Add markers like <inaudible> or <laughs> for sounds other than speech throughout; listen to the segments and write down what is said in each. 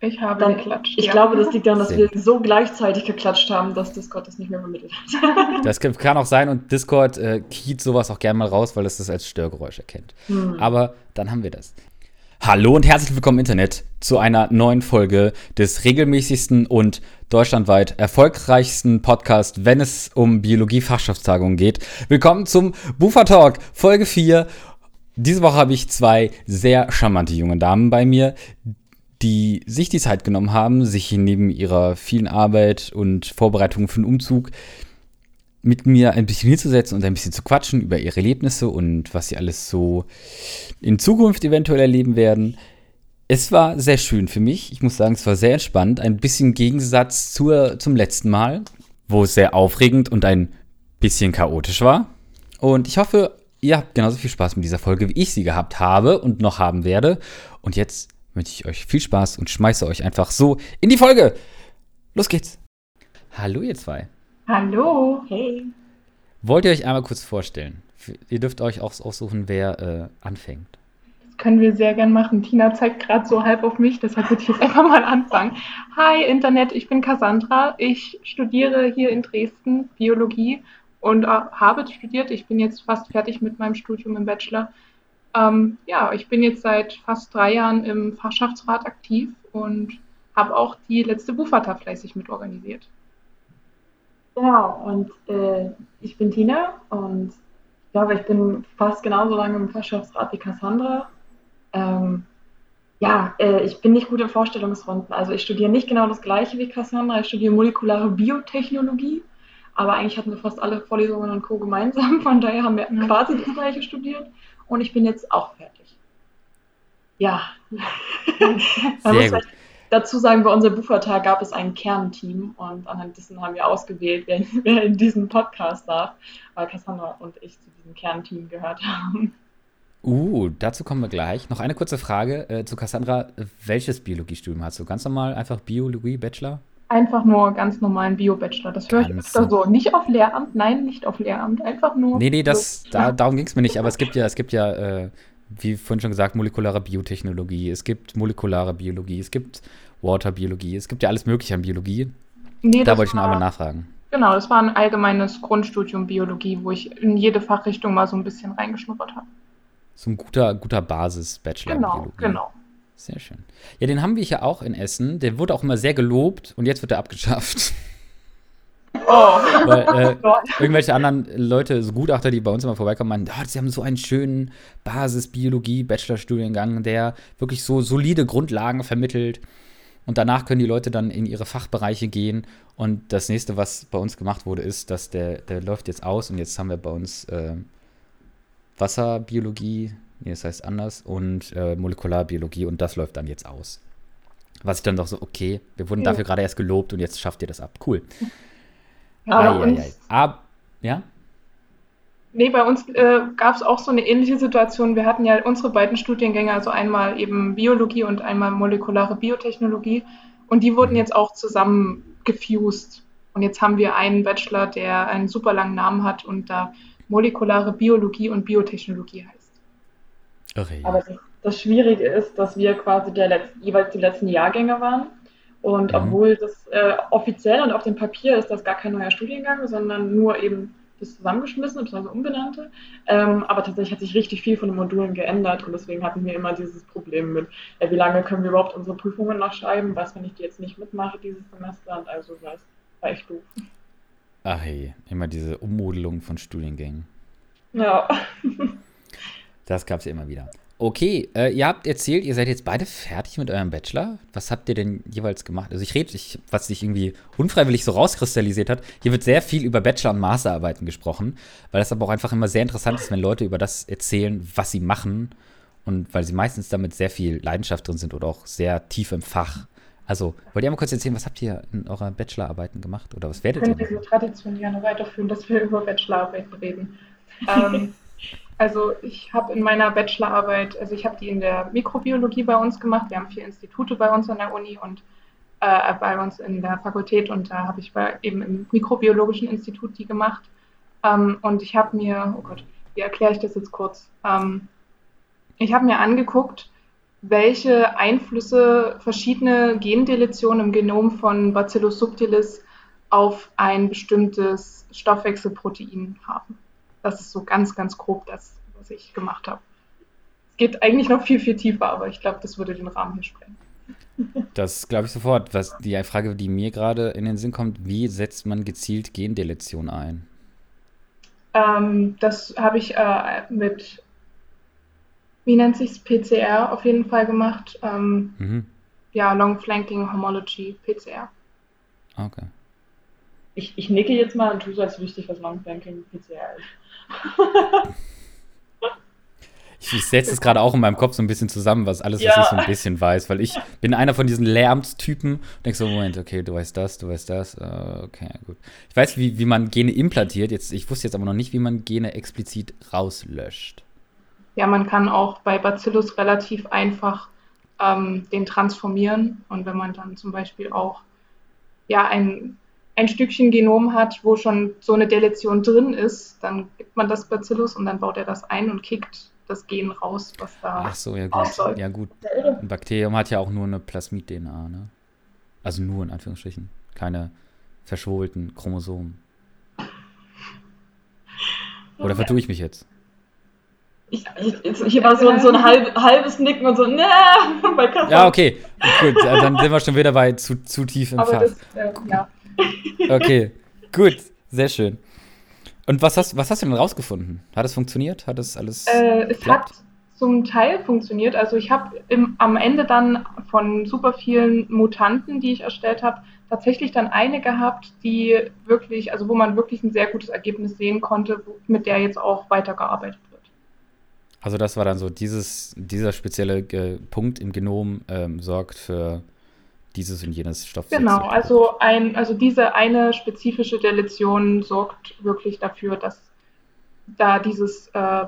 Ich habe Dann, geklatscht. ich ja. glaube, das liegt daran, dass Sehr wir so gleichzeitig geklatscht haben, dass Discord das nicht mehr vermittelt hat. <laughs> <laughs> Das kann- auch sein und Discord äh, kiet sowas auch gerne mal raus, weil es das als Störgeräusch erkennt. Hm. Aber dann haben wir das. Hallo und herzlich willkommen im Internet zu einer neuen Folge des regelmäßigsten und deutschlandweit erfolgreichsten Podcast, wenn es um Biologie-Fachschaftstagungen geht. Willkommen zum Bufa Talk, Folge 4. Diese Woche habe ich zwei sehr charmante junge Damen bei mir, die sich die Zeit genommen haben, sich neben ihrer vielen Arbeit und Vorbereitung für den Umzug mit mir ein bisschen hinzusetzen und ein bisschen zu quatschen über ihre Erlebnisse und was sie alles so in Zukunft eventuell erleben werden. Es war sehr schön für mich. Ich muss sagen, es war sehr entspannt. Ein bisschen Gegensatz zur, zum letzten Mal, wo es sehr aufregend und ein bisschen chaotisch war. Und ich hoffe, ihr habt genauso viel Spaß mit dieser Folge, wie ich sie gehabt habe und noch haben werde. Und jetzt wünsche ich euch viel Spaß und schmeiße euch einfach so in die Folge. Los geht's. Hallo ihr zwei. Hallo. Hey. Wollt ihr euch einmal kurz vorstellen? Ihr dürft euch auch aussuchen, wer äh, anfängt. Das können wir sehr gern machen. Tina zeigt gerade so halb auf mich, deshalb würde ich jetzt einfach mal anfangen. Hi Internet, ich bin Cassandra. Ich studiere hier in Dresden Biologie und äh, habe studiert. Ich bin jetzt fast fertig mit meinem Studium im Bachelor. Ähm, ja, ich bin jetzt seit fast drei Jahren im Fachschaftsrat aktiv und habe auch die letzte Buffata fleißig mitorganisiert. Genau, und äh, ich bin Tina und ich glaube, ich bin fast genauso lange im Fachschaftsrat wie Cassandra. Ähm, ja, äh, ich bin nicht gut in Vorstellungsrunden. Also ich studiere nicht genau das gleiche wie Cassandra. Ich studiere molekulare Biotechnologie, aber eigentlich hatten wir fast alle Vorlesungen und Co. gemeinsam. Von daher haben wir Ja. quasi das gleiche studiert und ich bin jetzt auch fertig. Ja. <laughs> Man muss Sehr gut. vielleicht dazu sagen, bei unserem Buffertag gab es ein Kernteam und anhand dessen haben wir ausgewählt, wer, <laughs> wer in diesen Podcast darf, weil Cassandra und ich zu diesem Kernteam gehört haben. Uh, dazu kommen wir gleich. Noch eine kurze Frage äh, zu Cassandra. Welches Biologiestudium hast du? Ganz normal, einfach Biologie, Bachelor? Einfach nur ganz normalen Bio-Bachelor. Das höre ich öfter so. Nicht auf Lehramt, nein, nicht auf Lehramt. Einfach nur. Nee, nee, das, so. da, darum ging es mir nicht. Aber es gibt ja, es gibt ja, äh, wie vorhin schon gesagt, molekulare Biotechnologie. Es gibt molekulare Biologie. Es gibt Waterbiologie. Es gibt ja alles Mögliche an Biologie. Nee, Da wollte ich war- einmal nachfragen. Genau, das war ein allgemeines Grundstudium Biologie, wo ich in jede Fachrichtung mal so ein bisschen reingeschnuppert habe. So ein guter, guter Basis-Bachelor Genau, Biologie. genau. Sehr schön. Ja, den haben wir hier auch in Essen. Der wurde auch immer sehr gelobt und jetzt wird er abgeschafft. <laughs> Oh, Weil, äh, Gott. irgendwelche anderen Leute, so Gutachter, die bei uns immer vorbeikommen, meinen, oh, sie haben so einen schönen Basis-Biologie-Bachelorstudiengang, der wirklich so solide Grundlagen vermittelt. Und danach können die Leute dann in ihre Fachbereiche gehen. Und das nächste, was bei uns gemacht wurde, ist, dass der, der läuft jetzt aus und jetzt haben wir bei uns äh, Wasserbiologie, nee, das heißt anders, und äh, Molekularbiologie und das läuft dann jetzt aus. Was ich dann doch so, okay, wir wurden Ja. dafür gerade erst gelobt und jetzt schafft ihr das ab. Cool. Aber ei, uns, ei. Ab, ja? Nee, bei uns äh, gab es auch so eine ähnliche Situation. Wir hatten ja unsere beiden Studiengänge, also einmal eben Biologie und einmal molekulare Biotechnologie. Und die wurden Mhm. jetzt auch zusammen gefused. Und jetzt haben wir einen Bachelor, der einen super langen Namen hat und da molekulare Biologie und Biotechnologie heißt. Irre, ja. aber das, das Schwierige ist, dass wir quasi der Letz-, jeweils die letzten Jahrgänge waren. Und Mhm. obwohl das äh, offiziell und auf dem Papier ist das gar kein neuer Studiengang, sondern nur eben das zusammengeschmissene bzw. umbenannte. Ähm, aber tatsächlich hat sich richtig viel von den Modulen geändert und deswegen hatten wir immer dieses Problem mit, äh, wie lange können wir überhaupt unsere Prüfungen noch schreiben, was, wenn ich die jetzt nicht mitmache dieses Semester und also war es war echt doof. Ach hey, immer diese Ummodelung von Studiengängen. Ja. <laughs> Das gab es ja immer wieder. Okay, äh, ihr habt erzählt, ihr seid jetzt beide fertig mit eurem Bachelor. Was habt ihr denn jeweils gemacht? Also ich rede, ich, was sich irgendwie unfreiwillig so rauskristallisiert hat, hier wird sehr viel über Bachelor- und Masterarbeiten gesprochen, weil das aber auch einfach immer sehr interessant ist, wenn Leute über das erzählen, was sie machen und weil sie meistens damit sehr viel Leidenschaft drin sind oder auch sehr tief im Fach. Also, wollt ihr mal kurz erzählen, was habt ihr in eurer Bachelorarbeiten gemacht oder was werdet ihr können machen? diese Tradition gerne weiterführen, dass wir über Bachelorarbeiten reden. ähm, <laughs> also ich habe in meiner Bachelorarbeit, also ich habe die in der Mikrobiologie bei uns gemacht. Wir haben vier Institute bei uns an der Uni und äh, bei uns in der Fakultät und da habe ich bei, eben im mikrobiologischen Institut die gemacht. Ähm, und ich habe mir, oh Gott, wie erkläre ich das jetzt kurz? Ähm, ich habe mir angeguckt, welche Einflüsse verschiedene Gendeletionen im Genom von Bacillus subtilis auf ein bestimmtes Stoffwechselprotein haben. Das ist so ganz, ganz grob das, was ich gemacht habe. Es geht eigentlich noch viel, viel tiefer, aber ich glaube, das würde den Rahmen hier sprengen. Das glaube ich sofort. Was die Frage, die mir gerade in den Sinn kommt, wie setzt man gezielt Gendeletion ein? Ähm, das habe ich äh, mit, wie nennt sich PCR auf jeden Fall gemacht. Ähm, mhm. Ja, Long Flanking Homology, PCR. Okay. Ich, ich nicke jetzt mal und tue so, als wüsste ich, was Long Flanking PCR ist. Ich, ich setze es gerade auch in meinem Kopf so ein bisschen zusammen, was alles, ja. was ich so ein bisschen weiß, weil ich bin einer von diesen Lärmstypen und denke so, Moment, okay, du weißt das, du weißt das, uh, okay, gut. Ich weiß, wie, wie man Gene implantiert, jetzt, ich wusste jetzt aber noch nicht, wie man Gene explizit rauslöscht. Ja, man kann auch bei Bacillus relativ einfach ähm, den transformieren und wenn man dann zum Beispiel auch ja, ein, ein Stückchen Genom hat, wo schon so eine Deletion drin ist, dann gibt man das Bacillus und dann baut er das ein und kickt das Gen raus, was da. Ach so, ja gut. Ja gut. Ein Bakterium hat ja auch nur eine Plasmid-DNA, ne? Also nur in Anführungsstrichen. Keine verschwolten Chromosomen. Oder vertue ich mich jetzt? Ich, ich, ich war so, so ein halb, halbes Nicken und so, ne, <laughs> bei Kassel. Ja, okay. Gut, dann sind wir schon wieder bei zu, zu tief im Fach. äh, ja. Okay, gut, sehr schön. Und was hast, was hast du denn rausgefunden? Hat es funktioniert? Hat es alles. Äh, es hat zum Teil funktioniert. Also ich habe am Ende dann von super vielen Mutanten, die ich erstellt habe, tatsächlich dann eine gehabt, die wirklich, also wo man wirklich ein sehr gutes Ergebnis sehen konnte, mit der jetzt auch weitergearbeitet wird. Also das war dann so, dieses, dieser spezielle äh, Punkt im Genom ähm, sorgt für dieses und jenes Stoffwechsel. Genau, also, ein, also diese eine spezifische Deletion sorgt wirklich dafür, dass da dieses, äh,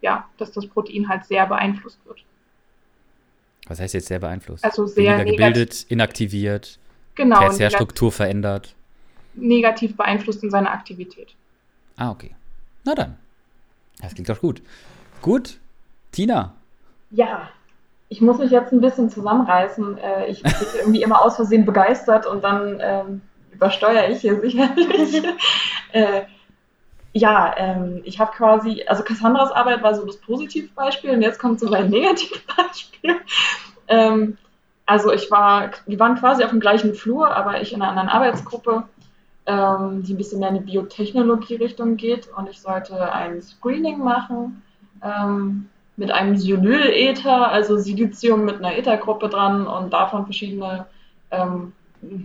ja, dass das Protein halt sehr beeinflusst wird. Was heißt jetzt sehr beeinflusst? Also sehr Weniger gebildet, inaktiviert, genau, Tertiärstruktur verändert. Negativ beeinflusst in seiner Aktivität. Ah, okay. Na dann. Das klingt doch gut. Gut. Tina. Ja, ich muss mich jetzt ein bisschen zusammenreißen. Äh, ich bin <laughs> irgendwie immer aus Versehen begeistert und dann ähm, übersteuere ich hier sicherlich. <laughs> äh, ja, ähm, ich habe quasi, also Cassandras Arbeit war so das Positivbeispiel und jetzt kommt so mein Negativbeispiel. ähm, also ich war, wir waren quasi auf dem gleichen Flur, aber ich in einer anderen Arbeitsgruppe, ähm, die ein bisschen mehr in die Biotechnologie-Richtung geht und ich sollte ein Screening machen ähm, mit einem Silyl-Ether, also Silizium mit einer Ethergruppe dran und davon verschiedene ähm,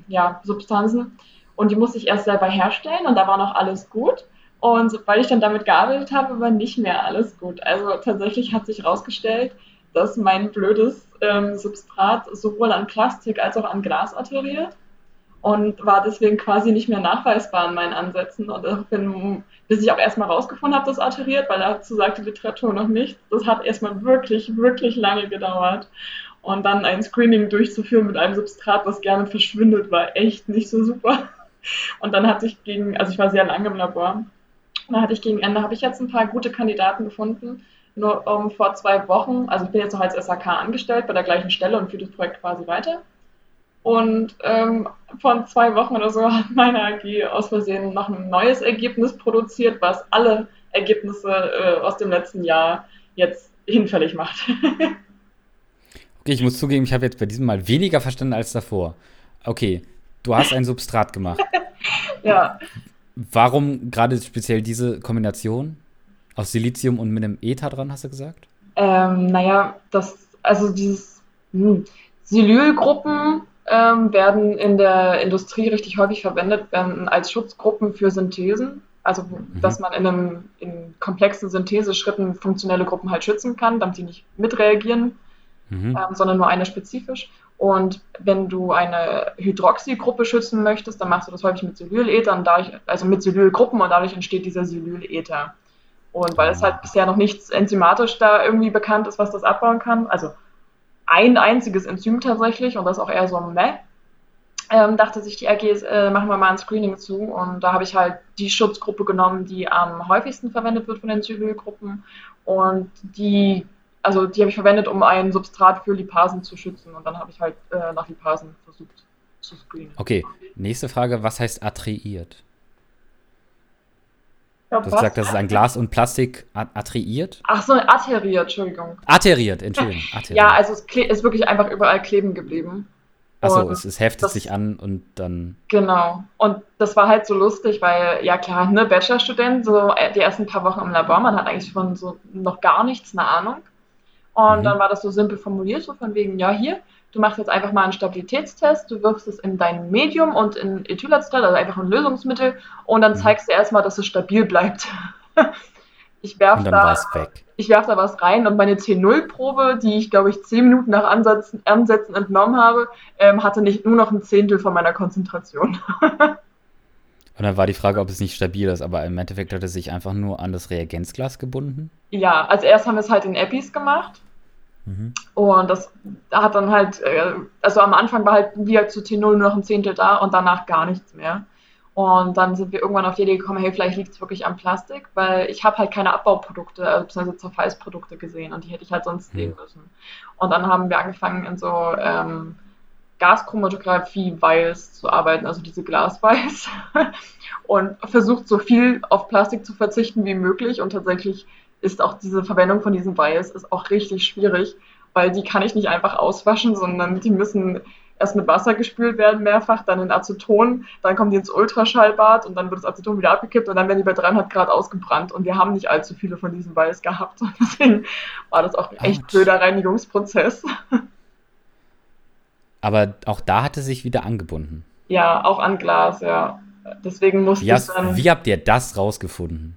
ja, Substanzen. Und die musste ich erst selber herstellen und da war noch alles gut. Und sobald ich dann damit gearbeitet habe, war nicht mehr alles gut. Also tatsächlich hat sich herausgestellt, dass mein blödes ähm, Substrat sowohl an Plastik als auch an Glas adheriert und war deswegen quasi nicht mehr nachweisbar in meinen Ansätzen. Und bin, bis ich auch erstmal rausgefunden habe, dass arteriert, weil dazu sagt die Literatur noch nichts. Das hat erstmal wirklich, wirklich lange gedauert. Und dann ein Screening durchzuführen mit einem Substrat, was gerne verschwindet, war echt nicht so super. Und dann hatte ich gegen, also ich war sehr lange im Labor. Dann hatte ich gegen Ende, habe ich jetzt ein paar gute Kandidaten gefunden. Nur um, vor zwei Wochen, also ich bin jetzt noch als SAK angestellt bei der gleichen Stelle und führe das Projekt quasi weiter. Und ähm, von zwei Wochen oder so hat meine AG aus Versehen noch ein neues Ergebnis produziert, was alle Ergebnisse äh, aus dem letzten Jahr jetzt hinfällig macht. <laughs> okay, ich muss zugeben, ich habe jetzt bei diesem Mal weniger verstanden als davor. Okay, du hast ein Substrat gemacht. <laughs> ja. Warum gerade speziell diese Kombination aus Silizium und mit einem Ether dran, hast du gesagt? Ähm, naja, das, also dieses hm, Silylgruppen ähm, werden in der Industrie richtig häufig verwendet werden als Schutzgruppen für Synthesen. Also, mhm. dass man in, einem, in komplexen Syntheseschritten funktionelle Gruppen halt schützen kann, damit sie nicht mitreagieren, mhm. ähm, sondern nur eine spezifisch. Und wenn du eine Hydroxygruppe schützen möchtest, dann machst du das häufig mit Silylether dadurch, also mit Silylgruppen und dadurch entsteht dieser Silylether. Und weil es halt bisher noch nichts enzymatisch da irgendwie bekannt ist, was das abbauen kann, also ein einziges Enzym tatsächlich und das auch eher so ein Meh. Ähm, dachte sich die RGs, äh, machen wir mal ein Screening zu und da habe ich halt die Schutzgruppe genommen, die am häufigsten verwendet wird von den Zylylgruppen und die also die habe ich verwendet, um ein Substrat für Lipasen zu schützen. Und dann habe ich halt äh, nach Lipasen versucht zu screenen. Okay, nächste Frage. Was heißt attriiert? Du hast gesagt, das ist ein Glas und Plastik a- attriiert? Ach so, arteriert, Entschuldigung. Atteriert, Entschuldigung. <laughs> Atteriert. Ja, also es ist wirklich einfach überall kleben geblieben. Achso, es, es heftet das- sich an und dann. Genau. Und das war halt so lustig, weil, ja klar, ne, Bachelorstudent, so äh, die ersten paar Wochen im Labor, man hat eigentlich von so noch gar nichts eine Ahnung. Und Mhm. dann war das so simpel formuliert, so von wegen, ja, hier, du machst jetzt einfach mal einen Stabilitätstest, du wirfst es in dein Medium und in Ethylacetat, also einfach ein Lösungsmittel, und dann Mhm. zeigst du erstmal, dass es stabil bleibt. <laughs> Ich werf Und dann war da, ich werf da was rein und meine T0-Probe, die ich, glaube ich, zehn Minuten nach Ansetzen, Ansätzen entnommen habe, ähm, hatte nicht nur noch ein Zehntel von meiner Konzentration. <laughs> Und dann war die Frage, ob es nicht stabil ist, aber im Endeffekt hat es sich einfach nur an das Reagenzglas gebunden. Ja, also erst haben wir es halt in Epis gemacht und das hat dann halt, äh, also am Anfang war halt halt zu T0 nur noch ein Zehntel da und danach gar nichts mehr. Und dann sind wir irgendwann auf die Idee gekommen, hey, vielleicht liegt es wirklich am Plastik, weil ich habe halt keine Abbauprodukte, also beziehungsweise Zerfallsprodukte gesehen und die hätte ich halt sonst Mhm. sehen müssen. Und dann haben wir angefangen in so ähm, Gaschromatographie-Vials zu arbeiten, also diese Glasvials <laughs> und versucht so viel auf Plastik zu verzichten wie möglich und tatsächlich ist auch diese Verwendung von diesen Vials ist auch richtig schwierig, weil die kann ich nicht einfach auswaschen, sondern die müssen erst mit Wasser gespült werden mehrfach, dann in Aceton, dann kommen die ins Ultraschallbad und dann wird das Aceton wieder abgekippt und dann werden die bei 300 Grad ausgebrannt und wir haben nicht allzu viele von diesen Vials gehabt <laughs> und deswegen war das auch ein echt blöder Reinigungsprozess. <laughs> Aber auch da hatte sich wieder angebunden. Ja, auch an Glas, ja. Deswegen musste Wie, hast, ich dann... wie habt ihr das rausgefunden?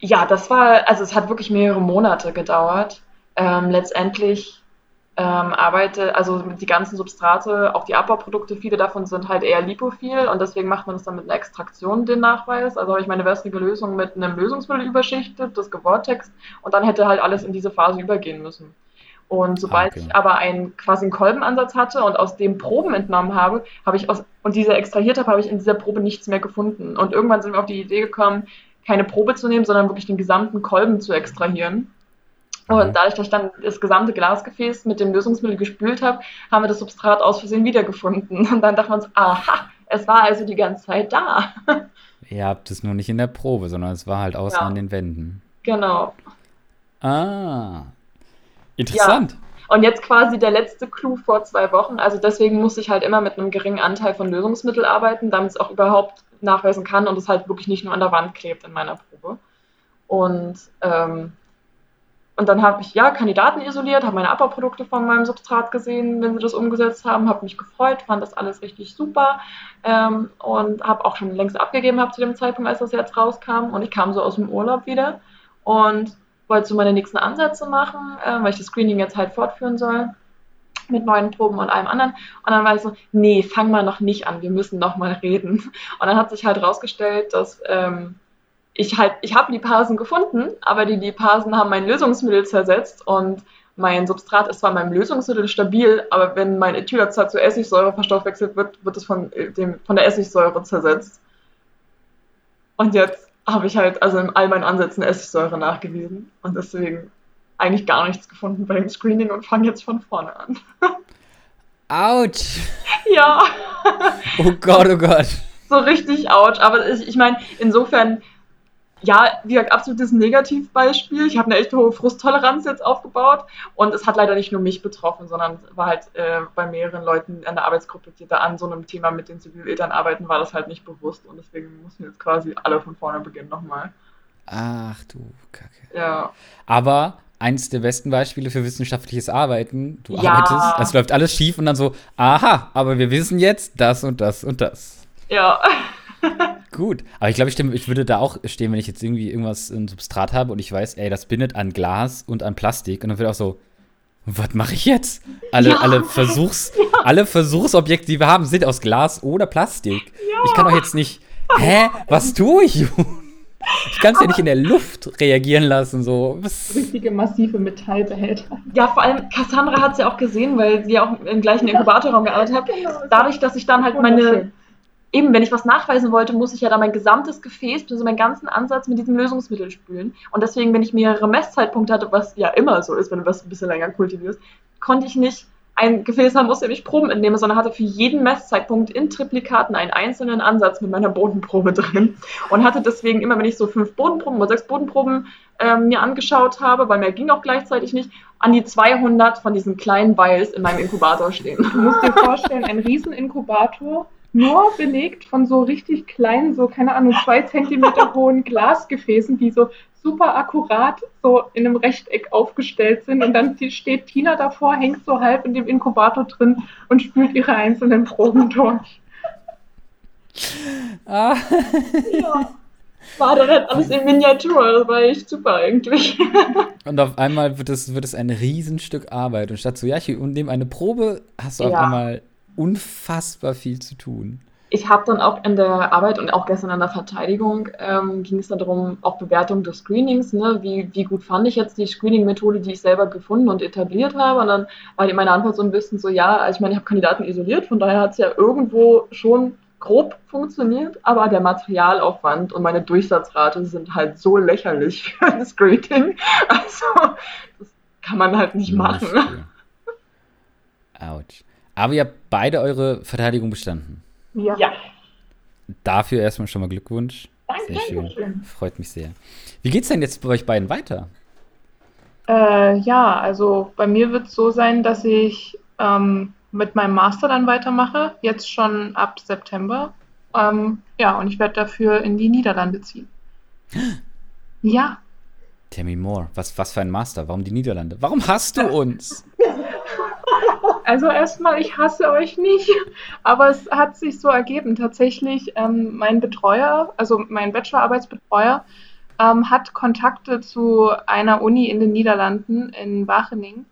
Ja, das war, also es hat wirklich mehrere Monate gedauert. Ähm, letztendlich ähm, arbeite, also die ganzen Substrate, auch die Abbauprodukte, viele davon sind halt eher lipophil und deswegen macht man das dann mit einer Extraktion, den Nachweis. Also habe ich meine wässrige Lösung mit einem Lösungsmittel überschichtet, das gevortext und dann hätte halt alles in diese Phase übergehen müssen. Und sobald okay. ich aber einen quasi einen Kolbenansatz hatte und aus dem Proben entnommen habe, habe ich aus und diese extrahiert habe, habe ich in dieser Probe nichts mehr gefunden. Und irgendwann sind wir auf die Idee gekommen, keine Probe zu nehmen, sondern wirklich den gesamten Kolben zu extrahieren. Und Mhm. dadurch, dass ich dann das gesamte Glasgefäß mit dem Lösungsmittel gespült habe, haben wir das Substrat aus Versehen wiedergefunden. Und dann dachten wir uns, aha, es war also die ganze Zeit da. <laughs> Ihr habt es nur nicht in der Probe, sondern es war halt außen Ja. an den Wänden. Genau. Ah. Interessant. Und jetzt quasi der letzte Clou vor zwei Wochen. Also deswegen muss ich halt immer mit einem geringen Anteil von Lösungsmittel arbeiten, damit es auch überhaupt nachweisen kann und es halt wirklich nicht nur an der Wand klebt in meiner Probe. Und, ähm, und dann habe ich ja Kandidaten isoliert, habe meine Abbauprodukte von meinem Substrat gesehen, wenn sie das umgesetzt haben, habe mich gefreut, fand das alles richtig super ähm, und habe auch schon längst abgegeben hab zu dem Zeitpunkt, als das jetzt rauskam. Und ich kam so aus dem Urlaub wieder und wollte so meine nächsten Ansätze machen, äh, weil ich das Screening jetzt halt fortführen soll mit neuen Proben und allem anderen. Und dann war ich so, nee, fang mal noch nicht an, wir müssen noch mal reden. Und dann hat sich halt rausgestellt, dass ähm, ich halt, ich habe Lipasen gefunden, aber die Lipasen haben mein Lösungsmittel zersetzt und mein Substrat ist zwar in meinem Lösungsmittel stabil, aber wenn mein Ethylacetat zu Essigsäure verstoffwechselt wird, wird es von, äh, dem, von der Essigsäure zersetzt. Und jetzt habe ich halt also in all meinen Ansätzen Essigsäure nachgewiesen und deswegen eigentlich gar nichts gefunden bei dem Screening und fange jetzt von vorne an. Autsch! <laughs> ja, Oh Gott, oh Gott. so richtig ouch. Aber ich, ich meine, insofern, ja, wie gesagt, absolutes Negativbeispiel. Ich habe eine echt hohe Frusttoleranz jetzt aufgebaut und es hat leider nicht nur mich betroffen, sondern war halt äh, bei mehreren Leuten in der Arbeitsgruppe, die da an so einem Thema mit den Zivileltern arbeiten, war das halt nicht bewusst und deswegen mussten jetzt quasi alle von vorne beginnen nochmal. Ach du Kacke. Ja. Aber eins der besten Beispiele für wissenschaftliches Arbeiten. Du Ja. arbeitest, es läuft alles schief und dann so, aha, aber wir wissen jetzt das und das und das. Ja. <laughs> Gut. Aber ich glaube, ich, stimme- ich würde da auch stehen, wenn ich jetzt irgendwie irgendwas ein Substrat habe und ich weiß, ey, das bindet an Glas und an Plastik. Und dann wird auch so, was mache ich jetzt? Alle, Ja. alle, Versuchs, <laughs> alle Versuchsobjekte, die wir haben, sind aus Glas oder Plastik. Ich kann doch jetzt nicht, hä, was tue ich? Ich kann es ja nicht in der Luft reagieren lassen. So, was? Richtige massive Metallbehälter. Ja, vor allem Cassandra hat es ja auch gesehen, weil sie ja auch im gleichen Inkubatorraum gearbeitet hat. Dadurch, dass ich dann halt meine, eben, wenn ich was nachweisen wollte, muss ich ja da mein gesamtes Gefäß, also meinen ganzen Ansatz mit diesem Lösungsmittel spülen. Und deswegen, wenn ich mehrere Messzeitpunkte hatte, was ja immer so ist, wenn du was ein bisschen länger kultivierst, konnte ich nicht ein Gefäß haben, aus dem ich Proben entnehme, sondern hatte für jeden Messzeitpunkt in Triplikaten einen einzelnen Ansatz mit meiner Bodenprobe drin. Und hatte deswegen immer, wenn ich so fünf Bodenproben oder sechs Bodenproben ähm, mir angeschaut habe, weil mehr ging auch gleichzeitig nicht, an die 200 von diesen kleinen Vials in meinem Inkubator stehen. Du musst dir vorstellen, ein Rieseninkubator nur belegt von so richtig kleinen, so keine Ahnung, zwei Zentimeter hohen Glasgefäßen, die so super akkurat so in einem Rechteck aufgestellt sind. Und dann steht Tina davor, hängt so halb in dem Inkubator drin und spült ihre einzelnen Proben durch. Ah. Ja. War dann halt alles in Miniatur. Das war echt super eigentlich. Und auf einmal wird es, wird es ein Riesenstück Arbeit. Und statt so, ja, ich nehme eine Probe, hast du ja. auf einmal unfassbar viel zu tun. Ich habe dann auch in der Arbeit und auch gestern an der Verteidigung ähm, ging es dann darum, auch Bewertung des Screenings, ne? wie, wie gut fand ich jetzt die Screening-Methode, die ich selber gefunden und etabliert habe. Und dann war meine Antwort so ein bisschen so, ja, also ich meine, ich habe Kandidaten isoliert, von daher hat es ja irgendwo schon grob funktioniert, aber der Materialaufwand und meine Durchsatzrate sind halt so lächerlich <laughs> für ein Screening. Also, das kann man halt nicht machen. Autsch. Aber ihr habt beide eure Verteidigung bestanden. Ja. ja. Dafür erstmal schon mal Glückwunsch. Danke. Sehr schön. Freut mich sehr. Wie geht es denn jetzt bei euch beiden weiter? Äh, ja, also bei mir wird es so sein, dass ich ähm, mit meinem Master dann weitermache, jetzt schon ab September. Ähm, ja, und ich werde dafür in die Niederlande ziehen. <gasps> ja. Tell me more. Was, was für ein Master? Warum die Niederlande? Warum hast du uns? <laughs> Also erstmal, ich hasse euch nicht, aber es hat sich so ergeben. Tatsächlich, ähm, mein Betreuer, also mein Bachelorarbeitsbetreuer, ähm, hat Kontakte zu einer Uni in den Niederlanden, in Wageningen,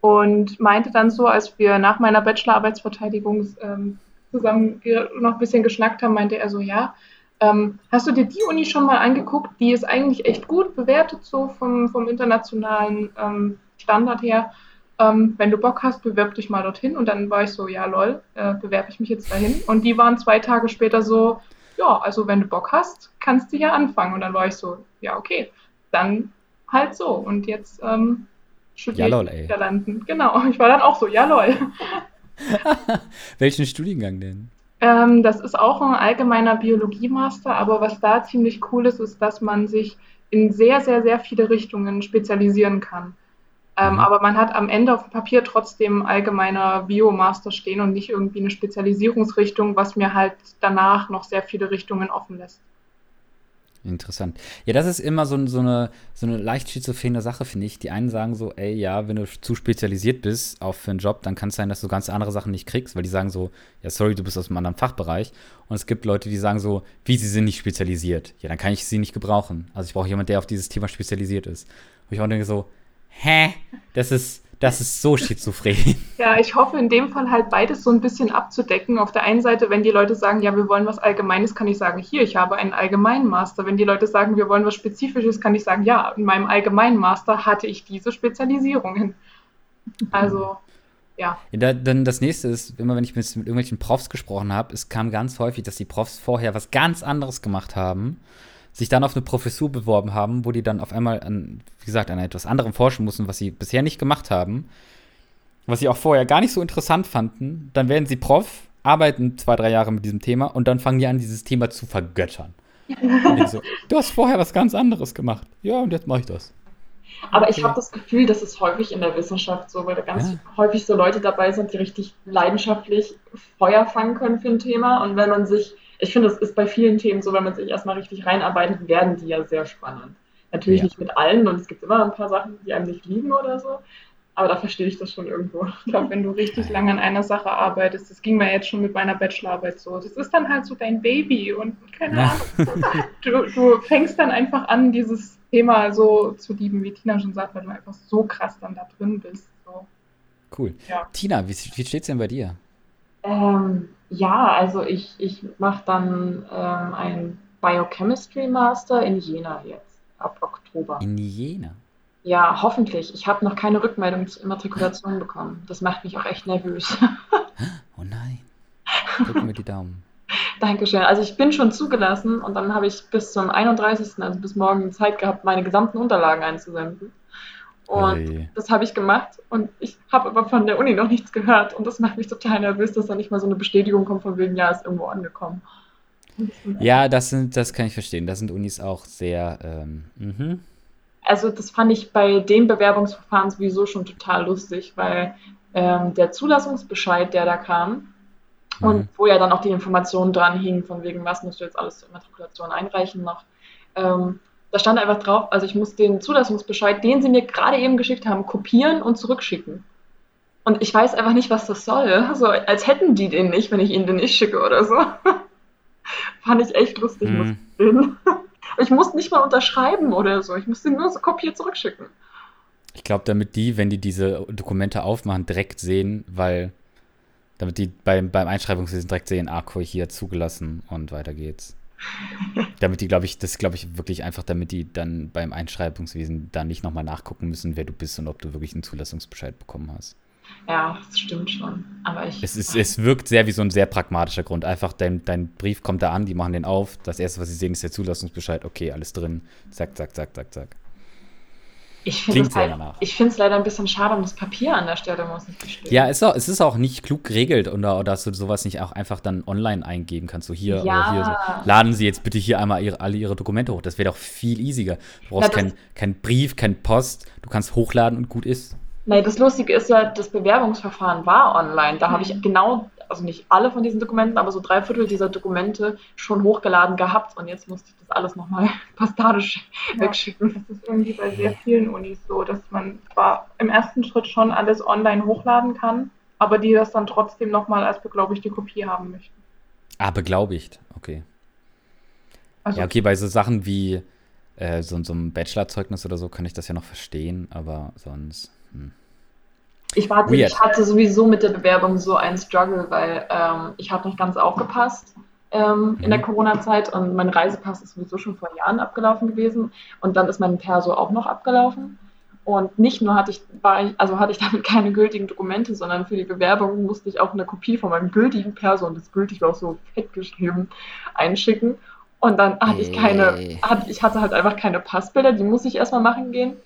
und meinte dann so, als wir nach meiner Bachelorarbeitsverteidigung ähm, zusammen noch ein bisschen geschnackt haben, meinte er so, ja, ähm, hast du dir die Uni schon mal angeguckt? Die ist eigentlich echt gut bewertet, so vom, vom internationalen ähm, Standard her ähm, wenn du Bock hast, bewirb dich mal dorthin. Und dann war ich so, ja, lol, äh, bewerbe ich mich jetzt dahin. Und die waren zwei Tage später so, ja, also wenn du Bock hast, kannst du ja anfangen. Und dann war ich so, ja, okay, dann halt so. Und jetzt ähm, studiere ja, lol, ich Niederlanden. Genau, <laughs> ich war dann auch so, ja, lol. <laughs> Welchen Studiengang denn? Ähm, das ist auch ein allgemeiner Biologiemaster, aber was da ziemlich cool ist, ist, dass man sich in sehr, sehr, sehr viele Richtungen spezialisieren kann. Ähm, mhm. Aber man hat am Ende auf dem Papier trotzdem allgemeiner Biomaster stehen und nicht irgendwie eine Spezialisierungsrichtung, was mir halt danach noch sehr viele Richtungen offen lässt. Interessant. Ja, das ist immer so, so, eine, so eine leicht schizophrene Sache, finde ich. Die einen sagen so, ey, ja, wenn du zu spezialisiert bist, für einen Job, dann kann es sein, dass du ganz andere Sachen nicht kriegst, weil die sagen so, ja, sorry, du bist aus einem anderen Fachbereich. Und es gibt Leute, die sagen so, wie, sie sind nicht spezialisiert. Ja, dann kann ich sie nicht gebrauchen. Also ich brauche jemanden, der auf dieses Thema spezialisiert ist. Und ich auch denke so, hä? Das ist, das ist so schizophren. <laughs> Ja, ich hoffe in dem Fall halt beides so ein bisschen abzudecken. Auf der einen Seite, wenn die Leute sagen, ja, wir wollen was Allgemeines, kann ich sagen, hier, ich habe einen allgemeinen Master. Wenn die Leute sagen, wir wollen was Spezifisches, kann ich sagen, ja, in meinem allgemeinen Master hatte ich diese Spezialisierungen. Also, ja. ja dann das nächste ist, immer wenn ich mit, mit irgendwelchen Profs gesprochen habe, es kam ganz häufig, dass die Profs vorher was ganz anderes gemacht haben sich dann auf eine Professur beworben haben, wo die dann auf einmal an, wie gesagt, an etwas anderem forschen mussten, was sie bisher nicht gemacht haben, was sie auch vorher gar nicht so interessant fanden, dann werden sie Prof, arbeiten zwei, drei Jahre mit diesem Thema und dann fangen die an, dieses Thema zu vergöttern. <laughs> so, du hast vorher was ganz anderes gemacht. Ja, und jetzt mache ich das. Aber ich habe das Gefühl, das ist häufig in der Wissenschaft so, weil da ganz ja. häufig so Leute dabei sind, die richtig leidenschaftlich Feuer fangen können für ein Thema. Und wenn man sich ich finde, es ist bei vielen Themen so, wenn man sich erstmal richtig reinarbeitet, werden die ja sehr spannend. Natürlich ja. nicht mit allen und es gibt immer ein paar Sachen, die einem nicht liegen oder so. Aber da verstehe ich das schon irgendwo. Ich glaube, wenn du richtig lange an einer Sache arbeitest, das ging mir jetzt schon mit meiner Bachelorarbeit so. Das ist dann halt so dein Baby und keine. Ahnung. Du, du fängst dann einfach an, dieses Thema so zu lieben, wie Tina schon sagt, weil du einfach so krass dann da drin bist. So. Cool. Ja. Tina, wie, wie steht es denn bei dir? Ähm, ja, also ich, ich mache dann ähm, ein Biochemistry Master in Jena jetzt, ab Oktober. In Jena? Ja, hoffentlich. Ich habe noch keine Rückmeldung zur Immatrikulation bekommen. Das macht mich auch echt nervös. oh nein. Drücken wir die Daumen. <laughs> Dankeschön. Also ich bin schon zugelassen und dann habe ich bis zum 31., also bis morgen Zeit gehabt, meine gesamten Unterlagen einzusenden. Und Ui. das habe ich gemacht und ich habe aber von der Uni noch nichts gehört und das macht mich total nervös, dass da nicht mal so eine Bestätigung kommt von wegen, ja, ist irgendwo angekommen. Ja, das sind, das kann ich verstehen. Das sind Unis auch sehr, ähm, mhm. Also das fand ich bei dem Bewerbungsverfahren sowieso schon total lustig, weil ähm, der Zulassungsbescheid, der da kam Mhm. und wo ja dann auch die Informationen dran hingen, von wegen, was musst du jetzt alles zur Matrikulation einreichen noch, ähm, da stand einfach drauf, also ich muss den Zulassungsbescheid, den sie mir gerade eben geschickt haben, kopieren und zurückschicken. Und ich weiß einfach nicht, was das soll. So, als hätten die den nicht, wenn ich ihnen den nicht schicke oder so. <laughs> Fand ich echt lustig, muss Mhm. ich sehen. <laughs> Ich musste nicht mal unterschreiben oder so. Ich musste nur so kopiert zurückschicken. Ich glaube, damit die, wenn die diese Dokumente aufmachen, direkt sehen, weil, damit die beim, beim Einschreibungswesen direkt sehen, ah, guck, hier zugelassen und weiter geht's. Damit die, glaube ich, das glaube ich wirklich einfach, damit die dann beim Einschreibungswesen dann nicht nochmal nachgucken müssen, wer du bist und ob du wirklich einen Zulassungsbescheid bekommen hast. Ja, das stimmt schon. Aber ich. Es, ist, es wirkt sehr wie so ein sehr pragmatischer Grund. Einfach dein, dein Brief kommt da an, die machen den auf. Das erste, was sie sehen, ist der Zulassungsbescheid. Okay, alles drin. Zack, zack, zack, zack, zack. Ich finde es halt, leider ein bisschen schade um das Papier an der Stelle, muss ich gestehen. Ja, ist auch, es ist auch nicht klug geregelt, oder, oder dass du sowas nicht auch einfach dann online eingeben kannst. So hier Ja. oder hier. So. Laden Sie jetzt bitte hier einmal ihre, alle Ihre Dokumente hoch. Das wäre doch viel easiger. Du brauchst keinen kein Brief, kein Post. Du kannst hochladen und gut ist. Nee, das Lustige ist ja, das Bewerbungsverfahren war online. Da habe Mhm. ich genau, also nicht alle von diesen Dokumenten, aber so drei Viertel dieser Dokumente schon hochgeladen gehabt. Und jetzt musste ich das alles nochmal <laughs> postalisch Ja. wegschicken. Das ist irgendwie bei sehr vielen Unis so, dass man zwar im ersten Schritt schon alles online hochladen kann, aber die das dann trotzdem nochmal als beglaubigte Kopie haben möchten. Ah, beglaubigt. Okay. Also Ja, okay, bei so Sachen wie äh, so, so einem Bachelorzeugnis oder so kann ich das ja noch verstehen, aber sonst. Hm. Ich, Weird. ich hatte sowieso mit der Bewerbung so einen Struggle, weil ähm, ich habe nicht ganz aufgepasst ähm, in der Mhm. Corona-Zeit und mein Reisepass ist sowieso schon vor Jahren abgelaufen gewesen und dann ist mein Perso auch noch abgelaufen. Und nicht nur hatte ich, war ich, also hatte ich <laughs> damit keine gültigen Dokumente, sondern für die Bewerbung musste ich auch eine Kopie von meinem gültigen Perso, und das gültig war auch so fett geschrieben, einschicken. Und dann hatte ich keine, hatte, ich hatte halt einfach keine Passbilder, die muss ich erstmal machen gehen.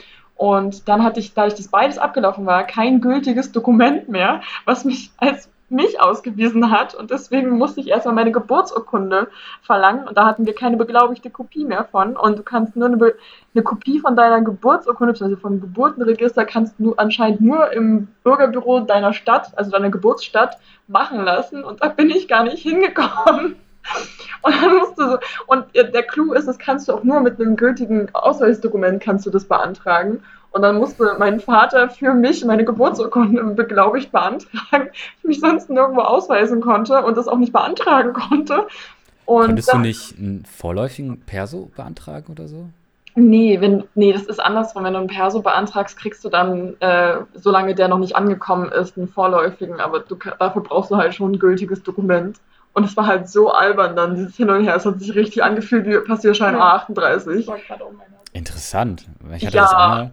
Und dann hatte ich, da ich das beides abgelaufen war, kein gültiges Dokument mehr, was mich <laughs> als mich ausgewiesen hat. Und deswegen musste ich erstmal meine Geburtsurkunde verlangen. Und da hatten wir keine beglaubigte Kopie mehr von. Und du kannst nur eine, eine Kopie von deiner Geburtsurkunde, also vom Geburtenregister, kannst du anscheinend nur im Bürgerbüro deiner Stadt, also deiner Geburtsstadt, machen lassen. Und da bin ich gar nicht hingekommen. <laughs> Und dann musst du so, und der Clou ist, das kannst du auch nur mit einem gültigen Ausweisdokument kannst du das beantragen. Und dann musste mein Vater für mich meine Geburtsurkunde beglaubigt beantragen, <laughs> ich mich sonst nirgendwo ausweisen konnte und das auch nicht beantragen konnte. Und Konntest du nicht einen vorläufigen Perso beantragen oder so? Nee, wenn, nee, das ist andersrum. Wenn du einen Perso beantragst, kriegst du dann, äh, solange der noch nicht angekommen ist, einen vorläufigen, aber du, dafür brauchst du halt schon ein gültiges Dokument. Und es war halt so albern dann, dieses Hin und Her. Es hat sich richtig angefühlt wie Passierschein Ja. A38. das war gerade auch meine Interessant. Ich hatte Ja. das einmal,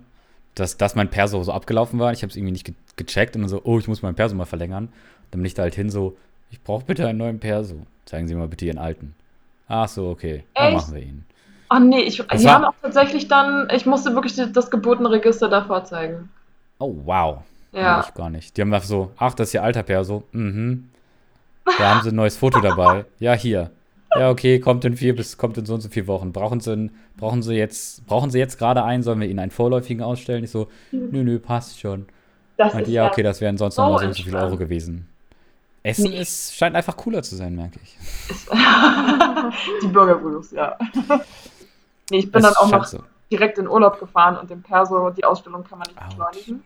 dass, dass mein Perso so abgelaufen war. Ich habe es irgendwie nicht ge gecheckt und dann so, oh, ich muss mein Perso mal verlängern. Dann bin ich da halt hin so, ich brauche bitte einen neuen Perso. Zeigen Sie mir mal bitte Ihren alten. Ach so, okay. Dann Echt? machen wir ihn. Ach nee, ich, Das die war- haben auch tatsächlich dann, ich musste wirklich das Geburtenregister davor zeigen. Oh, wow. Ja. Ich gar nicht. Die haben einfach so, ach, das ist Ihr alter Perso. Mhm. Da haben Sie ein neues Foto dabei. Ja, hier. Ja, okay, kommt in vier bis kommt in so und so vier Wochen. Brauchen Sie, brauchen Sie jetzt, brauchen Sie jetzt gerade einen? Sollen wir Ihnen einen vorläufigen ausstellen? Ich so, nö, nö, passt schon. Das Meinte, ist ja, okay, das wären sonst so noch mal so und so viele. Euro gewesen. Essen Nee. ist, scheint einfach cooler zu sein, merke ich. <laughs> die Bürgerblues, ja. nee, ich bin Es dann auch noch so. direkt in Urlaub gefahren und den Perso, die Ausstellung kann man nicht beschleunigen.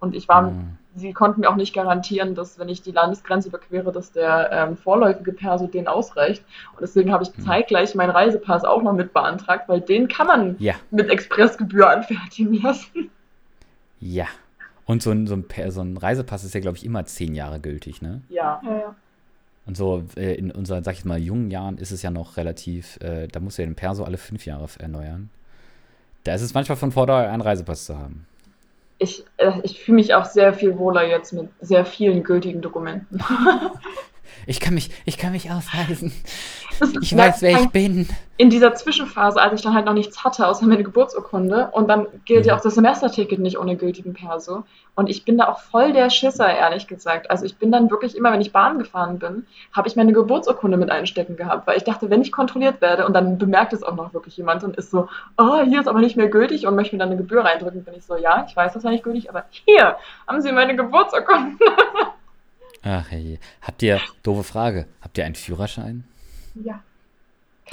Und ich war, Hm. Sie konnten mir auch nicht garantieren, dass wenn ich die Landesgrenze überquere, dass der ähm, vorläufige Perso den ausreicht. Und deswegen habe ich Hm. zeitgleich meinen Reisepass auch noch mit beantragt, weil den kann man Ja, mit Expressgebühr anfertigen lassen. ja. Und so ein, so ein, so ein Reisepass ist ja, glaube ich, immer zehn Jahre gültig, ne? Ja. Ja, ja. Und so äh, in unseren, sag ich mal, jungen Jahren ist es ja noch relativ, äh, da musst du ja den Perso alle fünf Jahre erneuern. Da ist es manchmal von Vorteil, einen Reisepass zu haben. Ich, äh, ich fühle mich auch sehr viel wohler jetzt mit sehr vielen gültigen Dokumenten. <laughs> Ich kann mich, ich kann mich ausweisen. Ich ja, weiß, wer ich bin. in dieser Zwischenphase, als ich dann halt noch nichts hatte, außer meine Geburtsurkunde, und dann gilt ja Mhm. auch das Semesterticket nicht ohne gültigen Perso. Und ich bin da auch voll der Schisser, ehrlich gesagt. Also ich bin dann wirklich immer, wenn ich Bahn gefahren bin, habe ich meine Geburtsurkunde mit einstecken gehabt, weil ich dachte, wenn ich kontrolliert werde und dann bemerkt es auch noch wirklich jemand und ist so, oh, hier ist aber nicht mehr gültig und möchte mir dann eine Gebühr reindrücken, bin ich so, ja, ich weiß, das war nicht gültig, aber hier haben Sie meine Geburtsurkunde. <laughs> Ach hey. Habt ihr, doofe Frage, habt ihr einen Führerschein? Ja.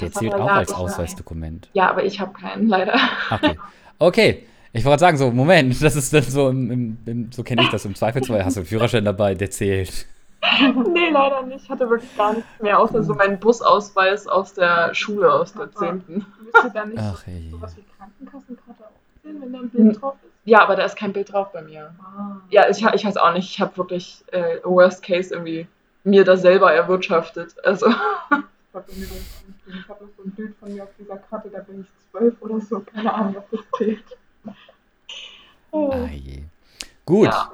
Der Das zählt auch als. Ausweisdokument. Ja, aber ich habe keinen, leider. Okay. Okay. Ich wollte sagen, so, Moment, <laughs> das ist dann so, im, im, im, so kenne ich das im Zweifelsfall. Hast du einen Führerschein dabei, der zählt. <laughs> Nee, leider nicht. Ich hatte wirklich gar nichts mehr, außer so meinen Busausweis aus der Schule, aus der 10. Müsste da nicht Ach hey. sowas wie Krankenkassenkarte auch sehen, wenn da ein Bild drauf ist? Ja, aber da ist kein Bild drauf bei mir. Ah. Ja, ich, ich weiß auch nicht. Ich habe wirklich äh, Worst Case irgendwie mir das selber erwirtschaftet. Also, Ich habe noch so ein Bild von mir auf dieser Karte, da bin ich zwölf oder so. Keine Ahnung, ob das zählt. Ah je. Gut. Ja.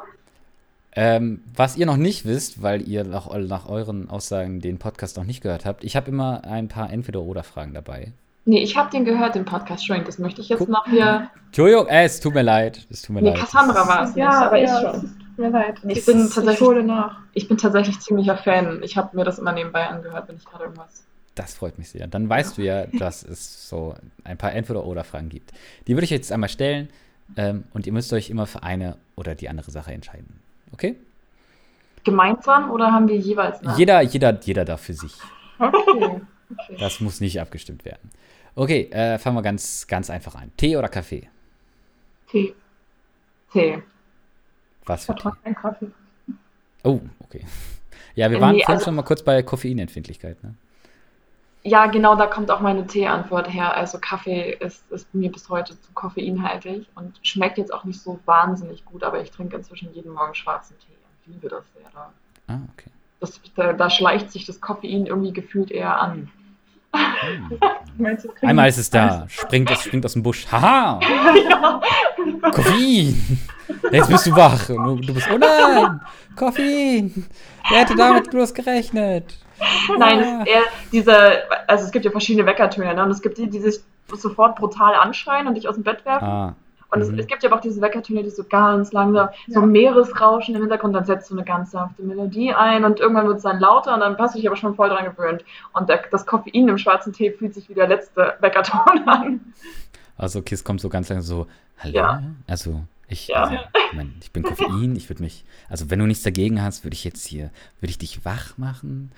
Ähm, was ihr noch nicht wisst, weil ihr nach, nach euren Aussagen den Podcast noch nicht gehört habt, ich habe immer ein paar Entweder-Oder-Fragen dabei. Nee, ich habe den gehört, den Podcast Shrink. Das möchte ich jetzt Guck. noch hier. Entschuldigung, äh, es tut mir leid. Es tut mir Nee, leid. Cassandra war es nicht, aber ich ja, schon. es tut mir leid. Ich Ich, bin ich tatsächlich- hole nach. Ich bin tatsächlich ziemlicher Fan. Ich habe mir das immer nebenbei angehört, wenn ich gerade irgendwas. Das freut mich sehr. Dann weißt du ja, <laughs> dass es so ein paar Entweder-Oder-Fragen gibt. Die würde ich jetzt einmal stellen ähm, und ihr müsst euch immer für eine oder die andere Sache entscheiden. Okay? Gemeinsam oder haben wir jeweils eine? Jeder, jeder, jeder darf für sich. Okay. okay. Das muss nicht abgestimmt werden. Okay, äh, fangen wir ganz, ganz einfach an. Tee oder Kaffee? Tee. Tee. Was Ich für Tee? vertrage keinen Kaffee. Oh, okay. Ja, wir waren nee, vorhin also- schon mal kurz bei Koffeinempfindlichkeit. Ne? Ja, genau, da kommt auch meine Tee-Antwort her. Also Kaffee ist, ist mir bis heute zu koffeinhaltig und schmeckt jetzt auch nicht so wahnsinnig gut, aber ich trinke inzwischen jeden Morgen schwarzen Tee und liebe das sehr. Da, Ah, okay. das, da, da schleicht sich das Koffein irgendwie gefühlt eher an. Hm. Meinst Einmal ist es da, springt, es springt aus dem Busch. Haha! ja. Koffein! Jetzt bist du wach. Und du, bist, oh nein! Koffein! Wer hätte damit bloß gerechnet? Nein, es ist eher diese, also es gibt ja verschiedene Weckertöne, ne? Und es gibt die, die sich sofort brutal anschreien und dich aus dem Bett werfen. Ah, Und es, Mhm. es gibt ja auch diese Weckertöne, die so ganz langsam, so Ja. Meeresrauschen im Hintergrund, dann setzt du eine ganz sanfte Melodie ein und irgendwann wird es dann lauter und dann hast du dich aber schon voll dran gewöhnt. Und der, das Koffein im schwarzen Tee fühlt sich wie der letzte Weckerton <laughs> an. also okay, es kommt so ganz langsam so, hallo? Ja. Also, ich, Ja. also, ich, mein, ich bin Koffein, ich würde mich, also wenn du nichts dagegen hast, würde ich jetzt hier, würde ich dich wach machen.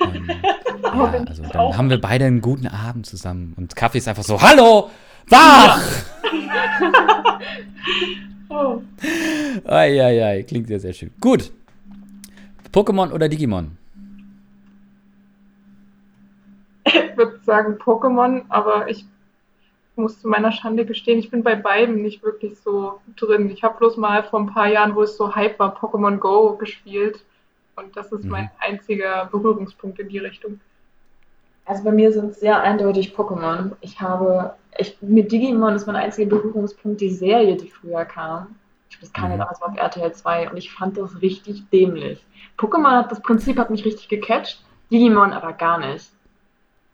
Ähm, <laughs> Aber ja, also dann haben wir beide einen guten Abend zusammen. Und Kaffee ist einfach so, hallo! Wach! <laughs> Oh, Eieiei, klingt sehr, sehr schön. Gut. Pokémon oder Digimon? ich würde sagen Pokémon, aber ich muss zu meiner Schande gestehen, ich bin bei beiden nicht wirklich so drin. Ich habe bloß mal vor ein paar Jahren, wo es so hype war, Pokémon Go gespielt. Und das ist Mhm. mein einziger Berührungspunkt in die Richtung. Also bei mir sind es sehr eindeutig Pokémon. Ich habe, ich, mit Digimon ist mein einziger Berührungspunkt die Serie, die früher kam. Das kam ja damals auf RTL 2 und ich fand das richtig dämlich. Pokémon hat das Prinzip hat mich richtig gecatcht, Digimon aber gar nicht.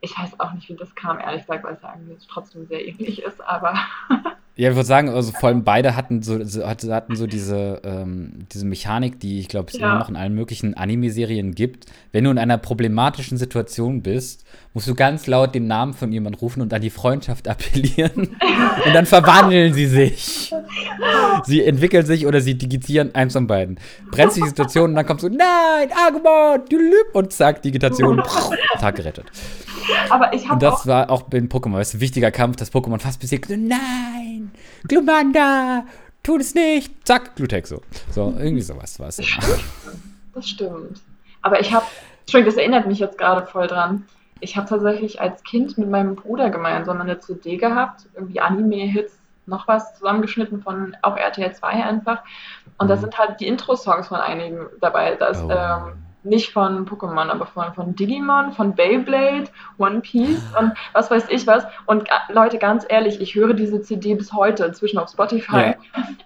Ich weiß auch nicht, wie das kam, ehrlich gesagt, weil es ja irgendwie trotzdem sehr ähnlich ist, aber <laughs> Ja, ich würde sagen, also vor allem beide hatten so, so, hatte- hatten so diese, ähm, diese Mechanik, die ich glaube, es Ja. immer noch in allen möglichen Anime-Serien gibt. Wenn du in einer problematischen Situation bist, musst du ganz laut den Namen von jemandem rufen und an die Freundschaft <laughs> appellieren. und dann verwandeln sie sich. Sie entwickeln sich oder sie digitieren eins von beiden. Brenzliche Situation und dann kommt so, nein, Agumon, du lüg und zack, Digitation, Tag gerettet. aber ich Und habe das auch war auch beim Pokémon, weißt du, wichtiger Kampf, das Pokémon fast besiegt. So, Nein, Glumanda, tu es nicht. Zack, Glutex so. So, irgendwie sowas war es. Das immer. stimmt. Das stimmt. Aber ich habe, Entschuldigung, das erinnert mich jetzt gerade voll dran. Ich habe tatsächlich als Kind mit meinem Bruder gemeinsam eine CD gehabt, irgendwie Anime-Hits, noch was zusammengeschnitten von auch RTL 2 einfach. Und da Mhm. sind halt die Intro-Songs von einigen dabei. Da ist Oh. ähm, nicht von Pokémon, aber von, von Digimon, von Beyblade, One Piece und was weiß ich was. Und äh, Leute, ganz ehrlich, ich höre diese CD bis heute inzwischen auf Spotify. Ja.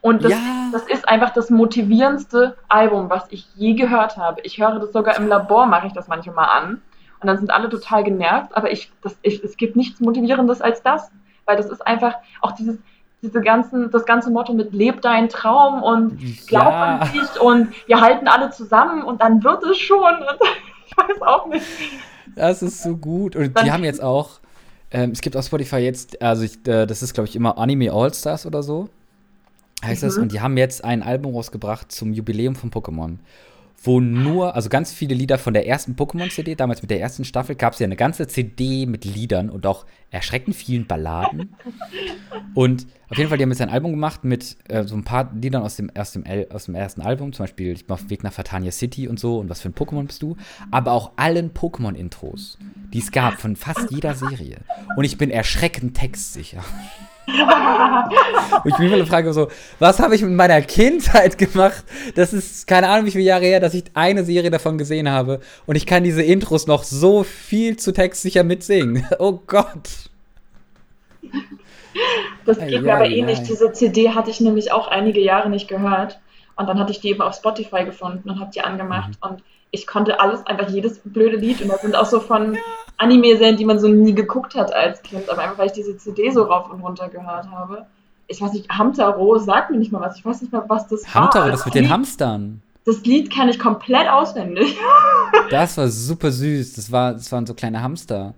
Und das, Ja. das ist einfach das motivierendste Album, was ich je gehört habe. Ich höre das sogar im Labor, mache ich das manchmal mal an. Und dann sind alle total genervt, aber ich, das, ich, es gibt nichts Motivierendes als das. Weil das ist einfach auch dieses, diese ganzen, das ganze Motto mit Leb deinen Traum und glaub Ja. an dich und wir halten alle zusammen und dann wird es schon. Und <laughs> ich weiß auch nicht. Das ist so gut. Und Dann- die haben jetzt auch, ähm, es gibt auf Spotify jetzt, also ich, äh, das ist glaube ich immer Anime All-Stars oder so, heißt das. Mhm. Und die haben jetzt ein Album rausgebracht zum Jubiläum von Pokémon. Wo nur, also ganz viele Lieder von der ersten Pokémon-CD, damals mit der ersten Staffel, gab es ja eine ganze CD mit Liedern und auch erschreckend vielen Balladen. Und auf jeden Fall, die haben jetzt ein Album gemacht mit äh, so ein paar Liedern aus dem, aus, dem, aus dem ersten Album, zum Beispiel Ich bin auf dem Weg nach Fatania City und so und was für ein Pokémon bist du, aber auch allen Pokémon-Intros, die es gab von fast jeder Serie. Und ich bin erschreckend textsicher. Und ich mich immer frage so, was habe ich mit meiner Kindheit gemacht? Das ist keine Ahnung, wie viele Jahre her, dass ich eine Serie davon gesehen habe und ich kann diese Intros noch so viel zu textsicher mitsingen. <laughs> Oh Gott. Das geht mir aber ähnlich. Diese CD hatte ich nämlich auch einige Jahre nicht gehört. Und dann hatte ich die eben auf Spotify gefunden und habe die angemacht. Mhm. Und ich konnte alles, einfach jedes blöde Lied. Und das sind auch so von Anime-Serien, die man so nie geguckt hat als Kind. Aber einfach, weil ich diese CD so rauf und runter gehört habe. Ich weiß nicht, Hamtaro sagt mir nicht mal was. Ich weiß nicht mal, was das war. Hamtaro, Das mit den Hamstern. Das Lied kann ich komplett auswendig. Das war super süß. Das, war, das waren so kleine Hamster.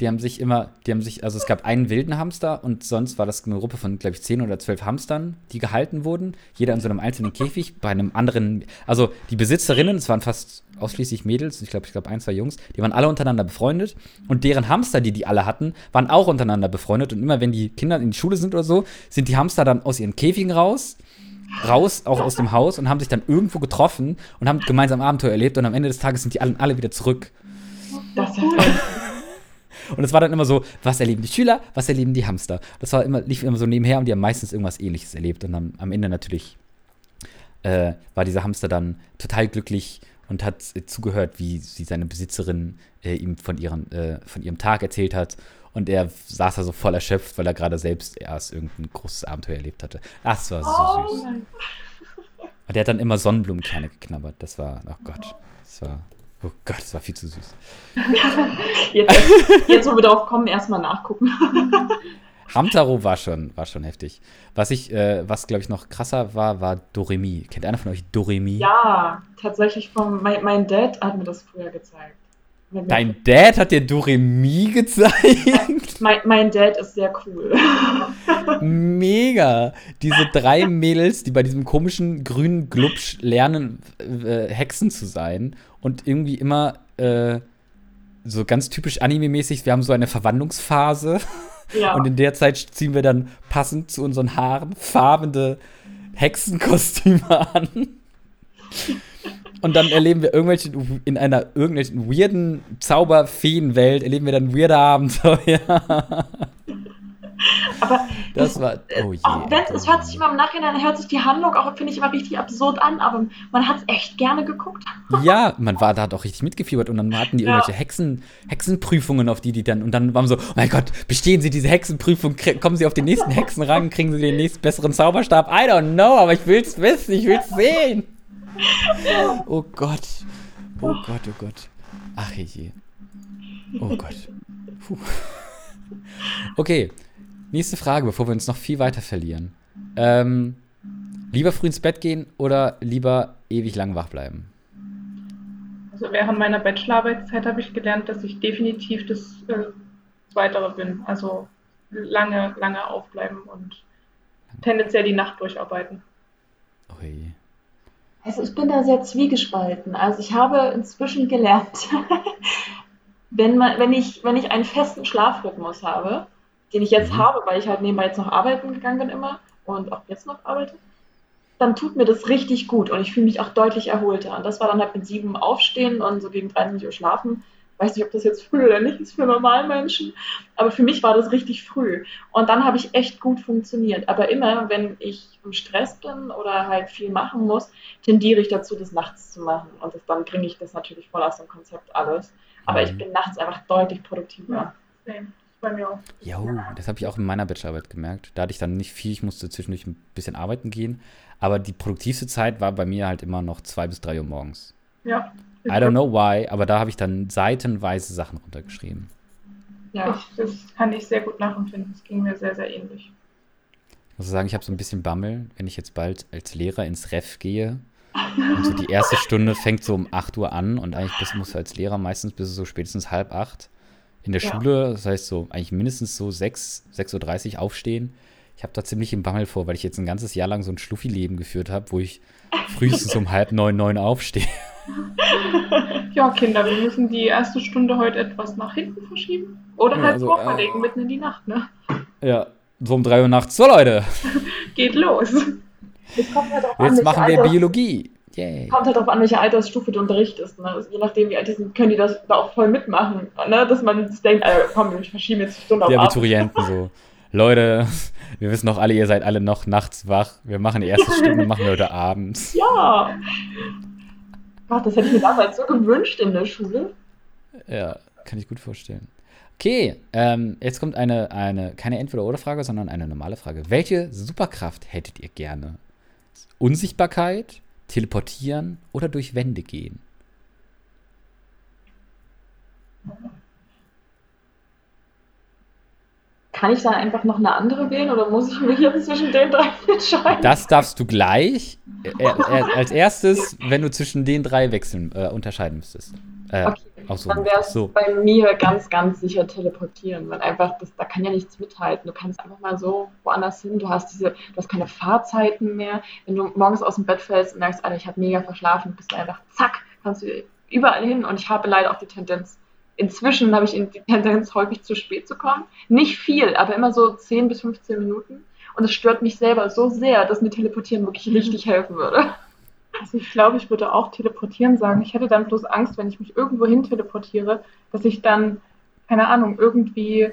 Die haben sich immer, die haben sich, also es gab einen wilden Hamster und sonst war das eine Gruppe von, glaube ich, 10 oder 12 Hamstern, die gehalten wurden. Jeder in so einem einzelnen Käfig, bei einem anderen, also die Besitzerinnen, es waren fast ausschließlich Mädels, ich glaube, ich glaube ein, zwei Jungs, die waren alle untereinander befreundet und deren Hamster, die die alle hatten, waren auch untereinander befreundet und immer wenn die Kinder in die Schule sind oder so, sind die Hamster dann aus ihren Käfigen raus raus, auch aus dem Haus und haben sich dann irgendwo getroffen und haben gemeinsam Abenteuer erlebt und am Ende des Tages sind die alle, alle wieder zurück. Das ist ja voll. Und es war dann immer so, was erleben die Schüler, was erleben die Hamster. Das war immer, lief immer so nebenher und die haben meistens irgendwas ähnliches erlebt. Und dann am Ende natürlich äh, war dieser Hamster dann total glücklich und hat äh, zugehört, wie sie seine Besitzerin äh, ihm von, ihren, äh, von ihrem Tag erzählt hat. Und er saß da so voll erschöpft, weil er gerade selbst erst irgendein großes Abenteuer erlebt hatte. Ach, das war so süß. Und der hat dann immer Sonnenblumenkerne geknabbert. Das war, oh Gott, das war, oh Gott, das war viel zu süß. Jetzt, jetzt, wo wir drauf kommen, erstmal nachgucken. Hamtaro war schon, war schon heftig. Was ich, äh, was glaube ich noch krasser war, war Doremi. Kennt einer von euch Doremi? Ja, tatsächlich vom, mein, mein Dad hat mir das früher gezeigt. Dein Dad hat dir Doremi gezeigt? <laughs> Mein, mein Dad ist sehr cool. Mega. Diese drei Mädels, die bei diesem komischen grünen Glubsch lernen, äh, Hexen zu sein und irgendwie immer äh, so ganz typisch anime-mäßig, wir haben so eine Verwandlungsphase. <laughs> Ja. Und in der Zeit ziehen wir dann passend zu unseren Haaren farbende Hexenkostüme <laughs> an. Und dann erleben wir irgendwelche, in einer irgendwelchen weirden Zauberfeenwelt, erleben wir dann weirde Abenteuer. <laughs> <laughs> Aber Das war, oh je. auch wenn es oh hört sich immer im Nachhinein, hört sich die Handlung auch, finde ich, immer richtig absurd an, aber man hat es echt gerne geguckt. <laughs> Ja, man war da hat auch richtig mitgefiebert und dann hatten die Ja. irgendwelche Hexen, Hexenprüfungen, auf die die dann, und dann waren so, oh mein Gott, bestehen sie diese Hexenprüfung, kommen sie auf den nächsten Hexenrang, kriegen sie den <laughs> nächsten besseren Zauberstab? I don't know, aber ich will's wissen, ich will's sehen. Oh Gott. Oh Gott, oh Gott. Ach je. Oh Gott. Puh. Okay, nächste Frage, bevor wir uns noch viel weiter verlieren. Ähm, lieber früh ins Bett gehen oder lieber ewig lang wach bleiben? Also während meiner Bachelorarbeitszeit habe ich gelernt, dass ich definitiv das äh, Zweitere bin. Also lange, lange aufbleiben und tendenziell die Nacht durcharbeiten. Je. Also ich bin da sehr zwiegespalten. Also ich habe inzwischen gelernt, <laughs> wenn, man, wenn, ich, wenn ich einen festen Schlafrhythmus habe, den ich jetzt Mhm. habe, weil ich halt nebenbei jetzt noch arbeiten gegangen bin immer und auch jetzt noch arbeite, dann tut mir das richtig gut und ich fühle mich auch deutlich erholter. Und das war dann halt mit sieben aufstehen und so gegen 23 Uhr schlafen, weiß nicht, ob das jetzt früh oder nicht ist für Normalmenschen, aber für mich war das richtig früh. Und dann habe ich echt gut funktioniert. Aber immer, wenn ich im Stress bin oder halt viel machen muss, tendiere ich dazu, das nachts zu machen. Und das, dann bringe ich das natürlich voll aus dem Konzept alles. Aber ich Mhm. bin nachts einfach deutlich produktiver. Ja. Same. Bei mir auch. Jo, das habe ich auch in meiner Bachelorarbeit gemerkt. Da hatte ich dann nicht viel, ich musste zwischendurch ein bisschen arbeiten gehen. Aber die produktivste Zeit war bei mir halt immer noch zwei bis drei Uhr morgens. Ja. I don't know why, aber da habe ich dann seitenweise Sachen runtergeschrieben. Ja. Ich, das kann ich sehr gut nachempfinden. Das ging mir sehr, sehr ähnlich. Ich muss sagen, ich habe so ein bisschen Bammel, wenn ich jetzt bald als Lehrer ins Ref gehe. Und so die erste Stunde fängt so um 8 Uhr an und eigentlich bist, musst du als Lehrer meistens bis so spätestens halb acht in der Ja. Schule, das heißt so eigentlich mindestens so 6, 6.30 Uhr aufstehen. Ich habe da ziemlich im Bammel vor, weil ich jetzt ein ganzes Jahr lang so ein Schluffi-Leben geführt habe, wo ich frühestens um halb neun, neun aufstehe. <laughs> Ja, Kinder, wir müssen die erste Stunde heute etwas nach hinten verschieben. Oder Ja, halt also, vorverlegen, äh, mitten in die Nacht, ne? Ja, so um 3 Uhr nachts. So, Leute, <laughs> Geht los. Kommt halt an, jetzt welche machen wir Biologie. Yay. Kommt halt darauf an, welche Altersstufe du unterrichtest. Ne? Also je nachdem, wie alt die sind, können die das da auch voll mitmachen. Ne? Dass man sich denkt, Alter, komm, wir verschieben jetzt die Stunde Die auf Abend. Abiturienten so. <laughs> Leute, wir wissen doch alle, ihr seid alle noch nachts wach. Wir machen die erste Stunde, machen wir heute abends. Ja. Gott, das hätte ich mir damals so gewünscht in der Schule. Ja, kann ich gut vorstellen. Okay, ähm, jetzt kommt eine, eine keine Entweder-Oder-Frage, sondern eine normale Frage. Welche Superkraft hättet ihr gerne? Unsichtbarkeit, teleportieren oder durch Wände gehen? Kann ich da einfach noch eine andere wählen oder muss ich mich jetzt zwischen den drei <laughs> entscheiden? Das darfst du gleich. Äh, äh, <laughs> als erstes, wenn du zwischen den drei wechseln, äh, unterscheiden müsstest. Äh, Okay, aussuchen Dann wäre es. So. bei mir ganz, ganz sicher teleportieren, weil einfach, das, da kann ja nichts mithalten. Du kannst einfach mal so woanders hin. Du hast diese, du hast keine Fahrzeiten mehr. Wenn du morgens aus dem Bett fällst und merkst, Alter, ich habe mega verschlafen, bist du einfach, zack, kannst du überall hin. Und ich habe leider auch die Tendenz, inzwischen habe ich die Tendenz, häufig zu spät zu kommen. Nicht viel, aber immer so 10 bis 15 Minuten. Und es stört mich selber so sehr, dass mir Teleportieren wirklich richtig helfen würde. Also ich glaube, ich würde auch teleportieren sagen. Ich hätte dann bloß Angst, wenn ich mich irgendwo hin teleportiere, dass ich dann, keine Ahnung, irgendwie,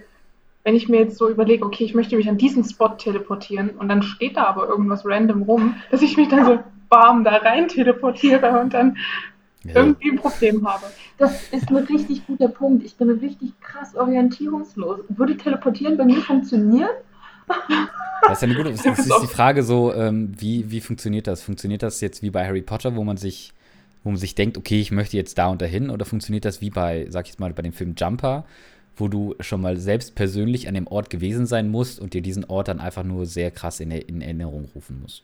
wenn ich mir jetzt so überlege, okay, ich möchte mich an diesen Spot teleportieren und dann steht da aber irgendwas random rum, dass ich mich dann so bam da rein teleportiere und dann Ja. irgendwie ein Problem habe. Das ist ein richtig guter Punkt. Ich bin richtig krass orientierungslos. Würde Teleportieren bei mir funktionieren? <laughs> Das ist eine gute. Das ist die Frage so, ähm, wie, wie funktioniert das? Funktioniert das jetzt wie bei Harry Potter, wo man sich, wo man sich denkt, okay, ich möchte jetzt da und dahin, oder funktioniert das wie bei, sag ich jetzt mal, bei dem Film Jumper, wo du schon mal selbst persönlich an dem Ort gewesen sein musst und dir diesen Ort dann einfach nur sehr krass in, in Erinnerung rufen musst?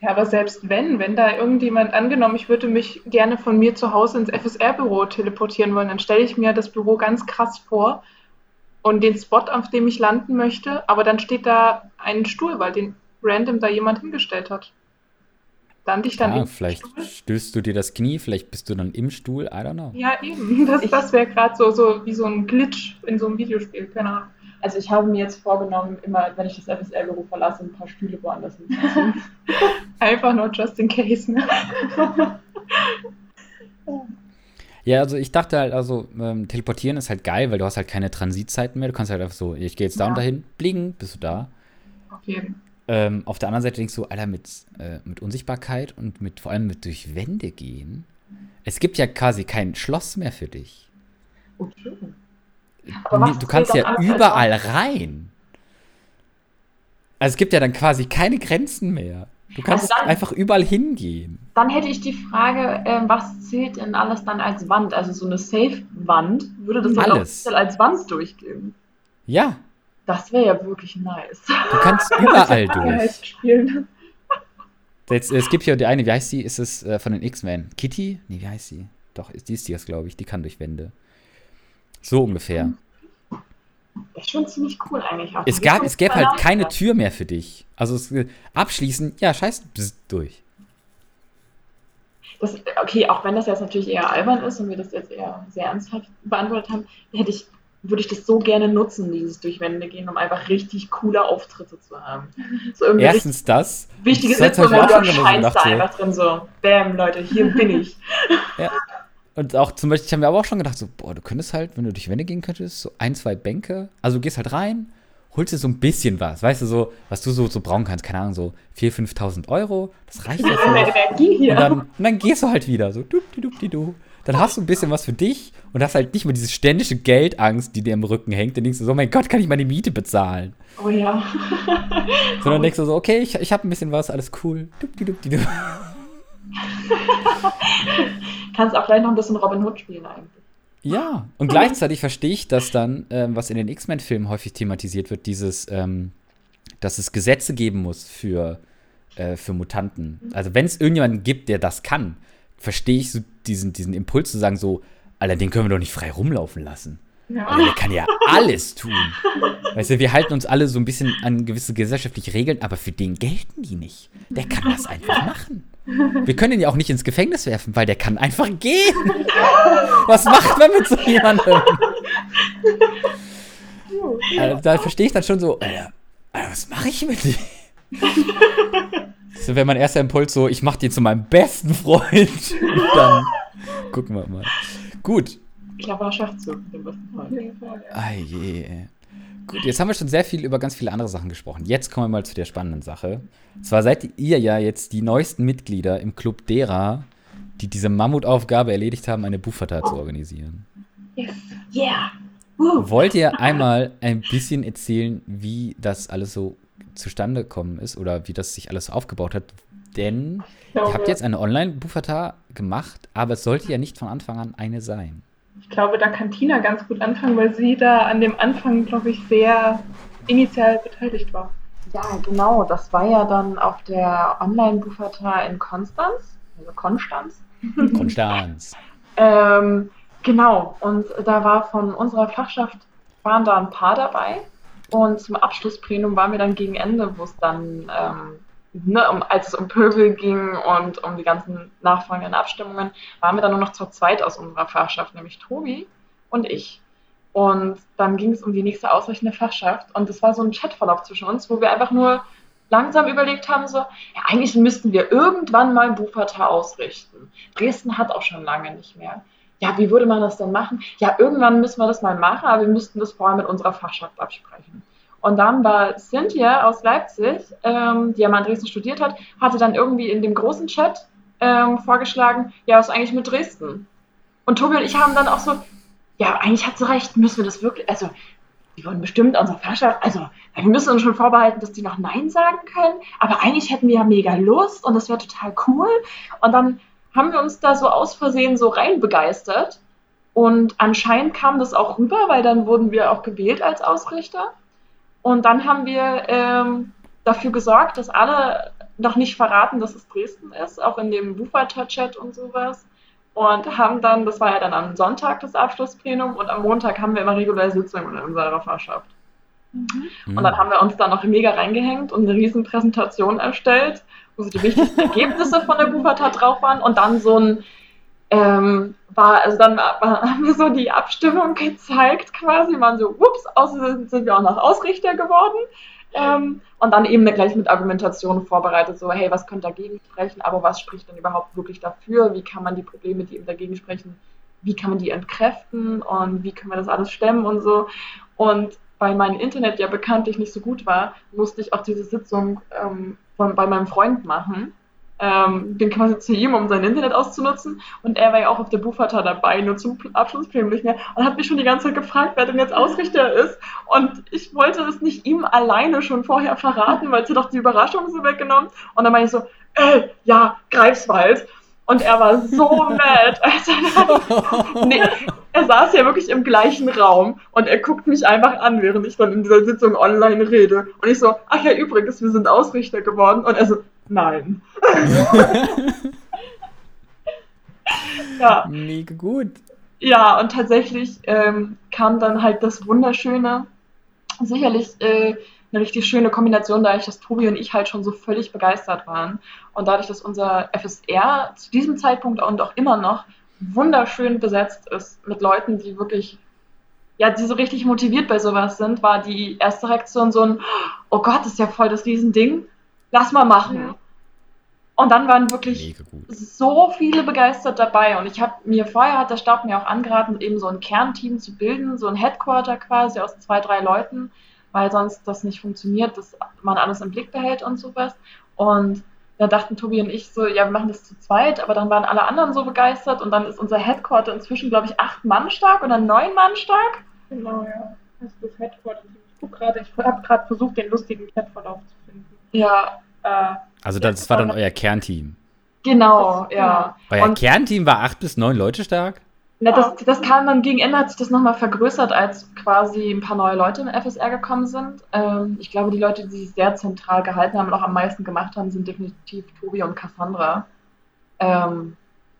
Ja, aber selbst wenn, wenn da irgendjemand angenommen, ich würde mich gerne von mir zu Hause ins FSR-Büro teleportieren wollen, dann stelle ich mir das Büro ganz krass vor und den Spot, auf dem ich landen möchte, aber dann steht da ein Stuhl, weil den random da jemand hingestellt hat. Lande ich dann Ah, im vielleicht Stuhl? stößt du dir das Knie, vielleicht bist du dann im Stuhl, I don't know. Ja, eben. <laughs> Das, Ich- das wäre gerade so, so wie so ein Glitch in so einem Videospiel, keine Ahnung. Also ich habe mir jetzt vorgenommen, immer, wenn ich das FSR-Büro verlasse, ein paar Stühle woanders hinzuziehen. <laughs> Einfach nur just in case, ne? <laughs> Ja, also ich dachte halt, also ähm, teleportieren ist halt geil, weil du hast halt keine Transitzeiten mehr. Du kannst halt einfach so, ich gehe jetzt da Ja. und dahin, bling, bist du da. Auf jeden. Ähm, auf der anderen Seite denkst du, Alter, mit, äh, mit Unsichtbarkeit und mit vor allem mit durch Wände gehen. Es gibt ja quasi kein Schloss mehr für dich. Oh. Aber was Nee, du kannst ja überall rein. Also es gibt ja dann quasi keine Grenzen mehr. Du kannst dann- einfach überall hingehen. Dann hätte ich die Frage, ähm, was zählt denn alles dann als Wand? Also so eine Safe-Wand, würde das dann auch Alles. offiziell als Wand durchgehen? Ja, Das wäre ja wirklich nice. du kannst <laughs> überall durch. Jetzt, es gibt ja die eine, wie heißt die? Ist es äh, von den X-Men? Kitty? Nee, wie heißt sie? Doch, ist die ist die das, glaube ich. Die kann durch Wände. So ungefähr. Das ist schon ziemlich cool eigentlich. Auch. Es, gab, es gäbe halt keine Tür mehr für dich. Also es, abschließen, ja, scheiß, durch. Das, okay, auch wenn das jetzt natürlich eher albern ist und wir das jetzt eher sehr ernsthaft beantwortet haben, hätte ich, würde ich das so gerne nutzen, dieses durch Wände gehen, um einfach richtig coole Auftritte zu haben. So Erstens das. richtig wichtige das hat's Sitzungen, euch auch und du scheinst da einfach drin so, bam, Leute, hier bin ich. <laughs> Und auch zum Beispiel, ich habe mir aber auch schon gedacht, so, boah, du könntest halt, wenn du durch Wände gehen könntest, so ein, zwei Bänke, also du gehst halt rein, holst dir so ein bisschen was, weißt du, so, was du so, so brauchen kannst, keine Ahnung, so 4.000, 5.000 Euro, das reicht ja für Energie hier. und dann, und dann gehst du halt wieder, so, dup, dup, dup, dup. Dann hast du ein bisschen was für dich und hast halt nicht mehr diese ständige Geldangst, die dir im Rücken hängt. Dann denkst du so, oh mein Gott, kann ich meine Miete bezahlen? Oh ja. Sondern denkst du so, okay, ich, ich habe ein bisschen was, alles cool. Dup, dup, dup, dup. <laughs> Kannst auch gleich noch ein bisschen Robin Hood spielen eigentlich. Ja, und gleichzeitig verstehe ich, dass dann, ähm, was in den X-Men-Filmen häufig thematisiert wird, dieses, ähm, dass es Gesetze geben muss für, äh, für Mutanten. Also wenn es irgendjemanden gibt, der das kann, verstehe ich so diesen, diesen Impuls zu sagen, so, Alter, den können wir doch nicht frei rumlaufen lassen. Ja. Alter, der kann ja alles tun. Weißt du, wir halten uns alle so ein bisschen an gewisse gesellschaftliche Regeln, aber für den gelten die nicht. Der kann das einfach machen. Wir können ihn ja auch nicht ins Gefängnis werfen, weil der kann einfach gehen. Was macht man mit so jemandem? Also, da verstehe ich dann schon so, Alter, Alter was mache ich mit dem? So wäre mein erster Impuls so, ich mache den zu meinem besten Freund. Und dann gucken wir mal. Gut. Cleverer Schachzug, den besten Freund. Ah je. Gut, jetzt haben wir schon sehr viel über ganz viele andere Sachen gesprochen. Jetzt kommen wir mal zu der spannenden Sache. Zwar seid ihr ja jetzt die neuesten Mitglieder im Club derer, die diese Mammutaufgabe erledigt haben, eine Buchvertat zu organisieren. Yes. Yeah! Woo. Wollt ihr einmal ein bisschen erzählen, wie das alles so zustande gekommen ist oder wie das sich alles so aufgebaut hat? Denn ihr habt jetzt eine Online-Buchvertat gemacht, aber es sollte ja nicht von Anfang an eine sein. Ich glaube, da kann Tina ganz gut anfangen, weil sie da an dem Anfang, glaube ich, sehr initial beteiligt war. Ja, genau. Das war ja dann auf der Online-Buchvertar in Konstanz, also Konstanz. <laughs> Konstanz. Ähm, genau. Und da war von unserer Fachschaft, waren da ein paar dabei. Und zum Abschlussplenum waren wir dann gegen Ende, wo es dann, ähm, ne, um, als es um Pöbel ging und um die ganzen nachfolgenden Abstimmungen, waren wir dann nur noch zu zweit aus unserer Fachschaft, nämlich Tobi und ich. Und dann ging es um die nächste ausreichende Fachschaft. Und es war so ein Chatverlauf zwischen uns, wo wir einfach nur langsam überlegt haben, so, ja, eigentlich müssten wir irgendwann mal Buchvertar ausrichten. Dresden hat auch schon lange nicht mehr. Ja, wie würde man das denn machen? Ja, irgendwann müssen wir das mal machen, aber wir müssten das vorher mit unserer Fachschaft absprechen. Und dann war Cynthia aus Leipzig, ähm, die ja mal in Dresden studiert hat, hatte dann irgendwie in dem großen Chat ähm, vorgeschlagen, ja, was eigentlich mit Dresden? Und Tobi und ich haben dann auch so, ja, eigentlich hat sie recht, müssen wir das wirklich, also, die wollen bestimmt unsere Fachschaft, also, wir müssen uns schon vorbehalten, dass die noch Nein sagen können, aber eigentlich hätten wir ja mega Lust und das wäre total cool. Und dann haben wir uns da so aus Versehen so rein begeistert. Und anscheinend kam das auch rüber, weil dann wurden wir auch gewählt als Ausrichter. Und dann haben wir ähm, dafür gesorgt, dass alle noch nicht verraten, dass es Dresden ist, auch in dem Buchwalter-Chat und sowas. Und haben dann, das war ja dann am Sonntag das Abschlussplenum und am Montag haben wir immer reguläre Sitzungen in unserer Fachschaft. Mhm. Und dann haben wir uns da noch mega reingehängt und eine riesen Präsentation erstellt, wo so die wichtigsten <laughs> Ergebnisse von der Buchvertat drauf waren und dann so ein ähm, war, also dann <laughs> haben wir so die Abstimmung gezeigt quasi, waren so, ups, außerdem sind wir auch noch Ausrichter geworden. Ähm, und dann eben gleich mit Argumentation vorbereitet, so, hey, was könnte dagegen sprechen, aber was spricht denn überhaupt wirklich dafür? Wie kann man die Probleme, die eben dagegen sprechen, wie kann man die entkräften und wie können wir das alles stemmen und so. Und weil mein Internet ja bekanntlich nicht so gut war, musste ich auch diese Sitzung ähm, von, bei meinem Freund machen. Ähm, bin quasi zu ihm, um sein Internet auszunutzen. Und er war ja auch auf der Buchvater dabei, nur zum Abschlussplenum nicht mehr. Und hat mich schon die ganze Zeit gefragt, wer denn jetzt Ausrichter ist. Und ich wollte es nicht ihm alleine schon vorher verraten, weil es ja doch die Überraschung so weggenommen. Und dann meine ich so, äh, ja, Greifswald. Und er war so <laughs> mad. Also, nee, er saß ja wirklich im gleichen Raum und er guckt mich einfach an, während ich dann in dieser Sitzung online rede. Und ich so, ach ja, übrigens, wir sind Ausrichter geworden. Und er so, nein. <laughs> ja. Mega gut. Ja, und tatsächlich ähm, kam dann halt das Wunderschöne. Sicherlich äh, eine richtig schöne Kombination, dadurch, dass Tobi und ich halt schon so völlig begeistert waren. Und dadurch, dass unser FSR zu diesem Zeitpunkt und auch immer noch wunderschön besetzt ist mit Leuten, die wirklich, ja, die so richtig motiviert bei sowas sind, war die erste Reaktion so ein, oh Gott, das ist ja voll das Riesending, lass mal machen. Und dann waren wirklich so viele begeistert dabei. Und ich habe mir vorher hat der Stab mir auch angeraten, eben so ein Kernteam zu bilden, so ein Headquarter quasi aus zwei, drei Leuten, weil sonst das nicht funktioniert, dass man alles im Blick behält und sowas. Und da dachten Tobi und ich so, ja, wir machen das zu zweit, aber dann waren alle anderen so begeistert und dann ist unser Headquarter inzwischen, glaube ich, acht Mann stark oder neun Mann stark. Genau, ja. Das ist das Headquarter. Ich gucke gerade, ich habe gerade versucht, den lustigen Chatverlauf zu finden. Ja. Äh, also das war dann euer Kernteam. Genau, ja. Euer und Kernteam war acht bis neun Leute stark? Na, das, das kam dann gegen Ende, hat sich das nochmal vergrößert, als quasi ein paar neue Leute in FSR gekommen sind. Ähm, ich glaube, die Leute, die sich sehr zentral gehalten haben und auch am meisten gemacht haben, sind definitiv Tobi und Cassandra. Ähm,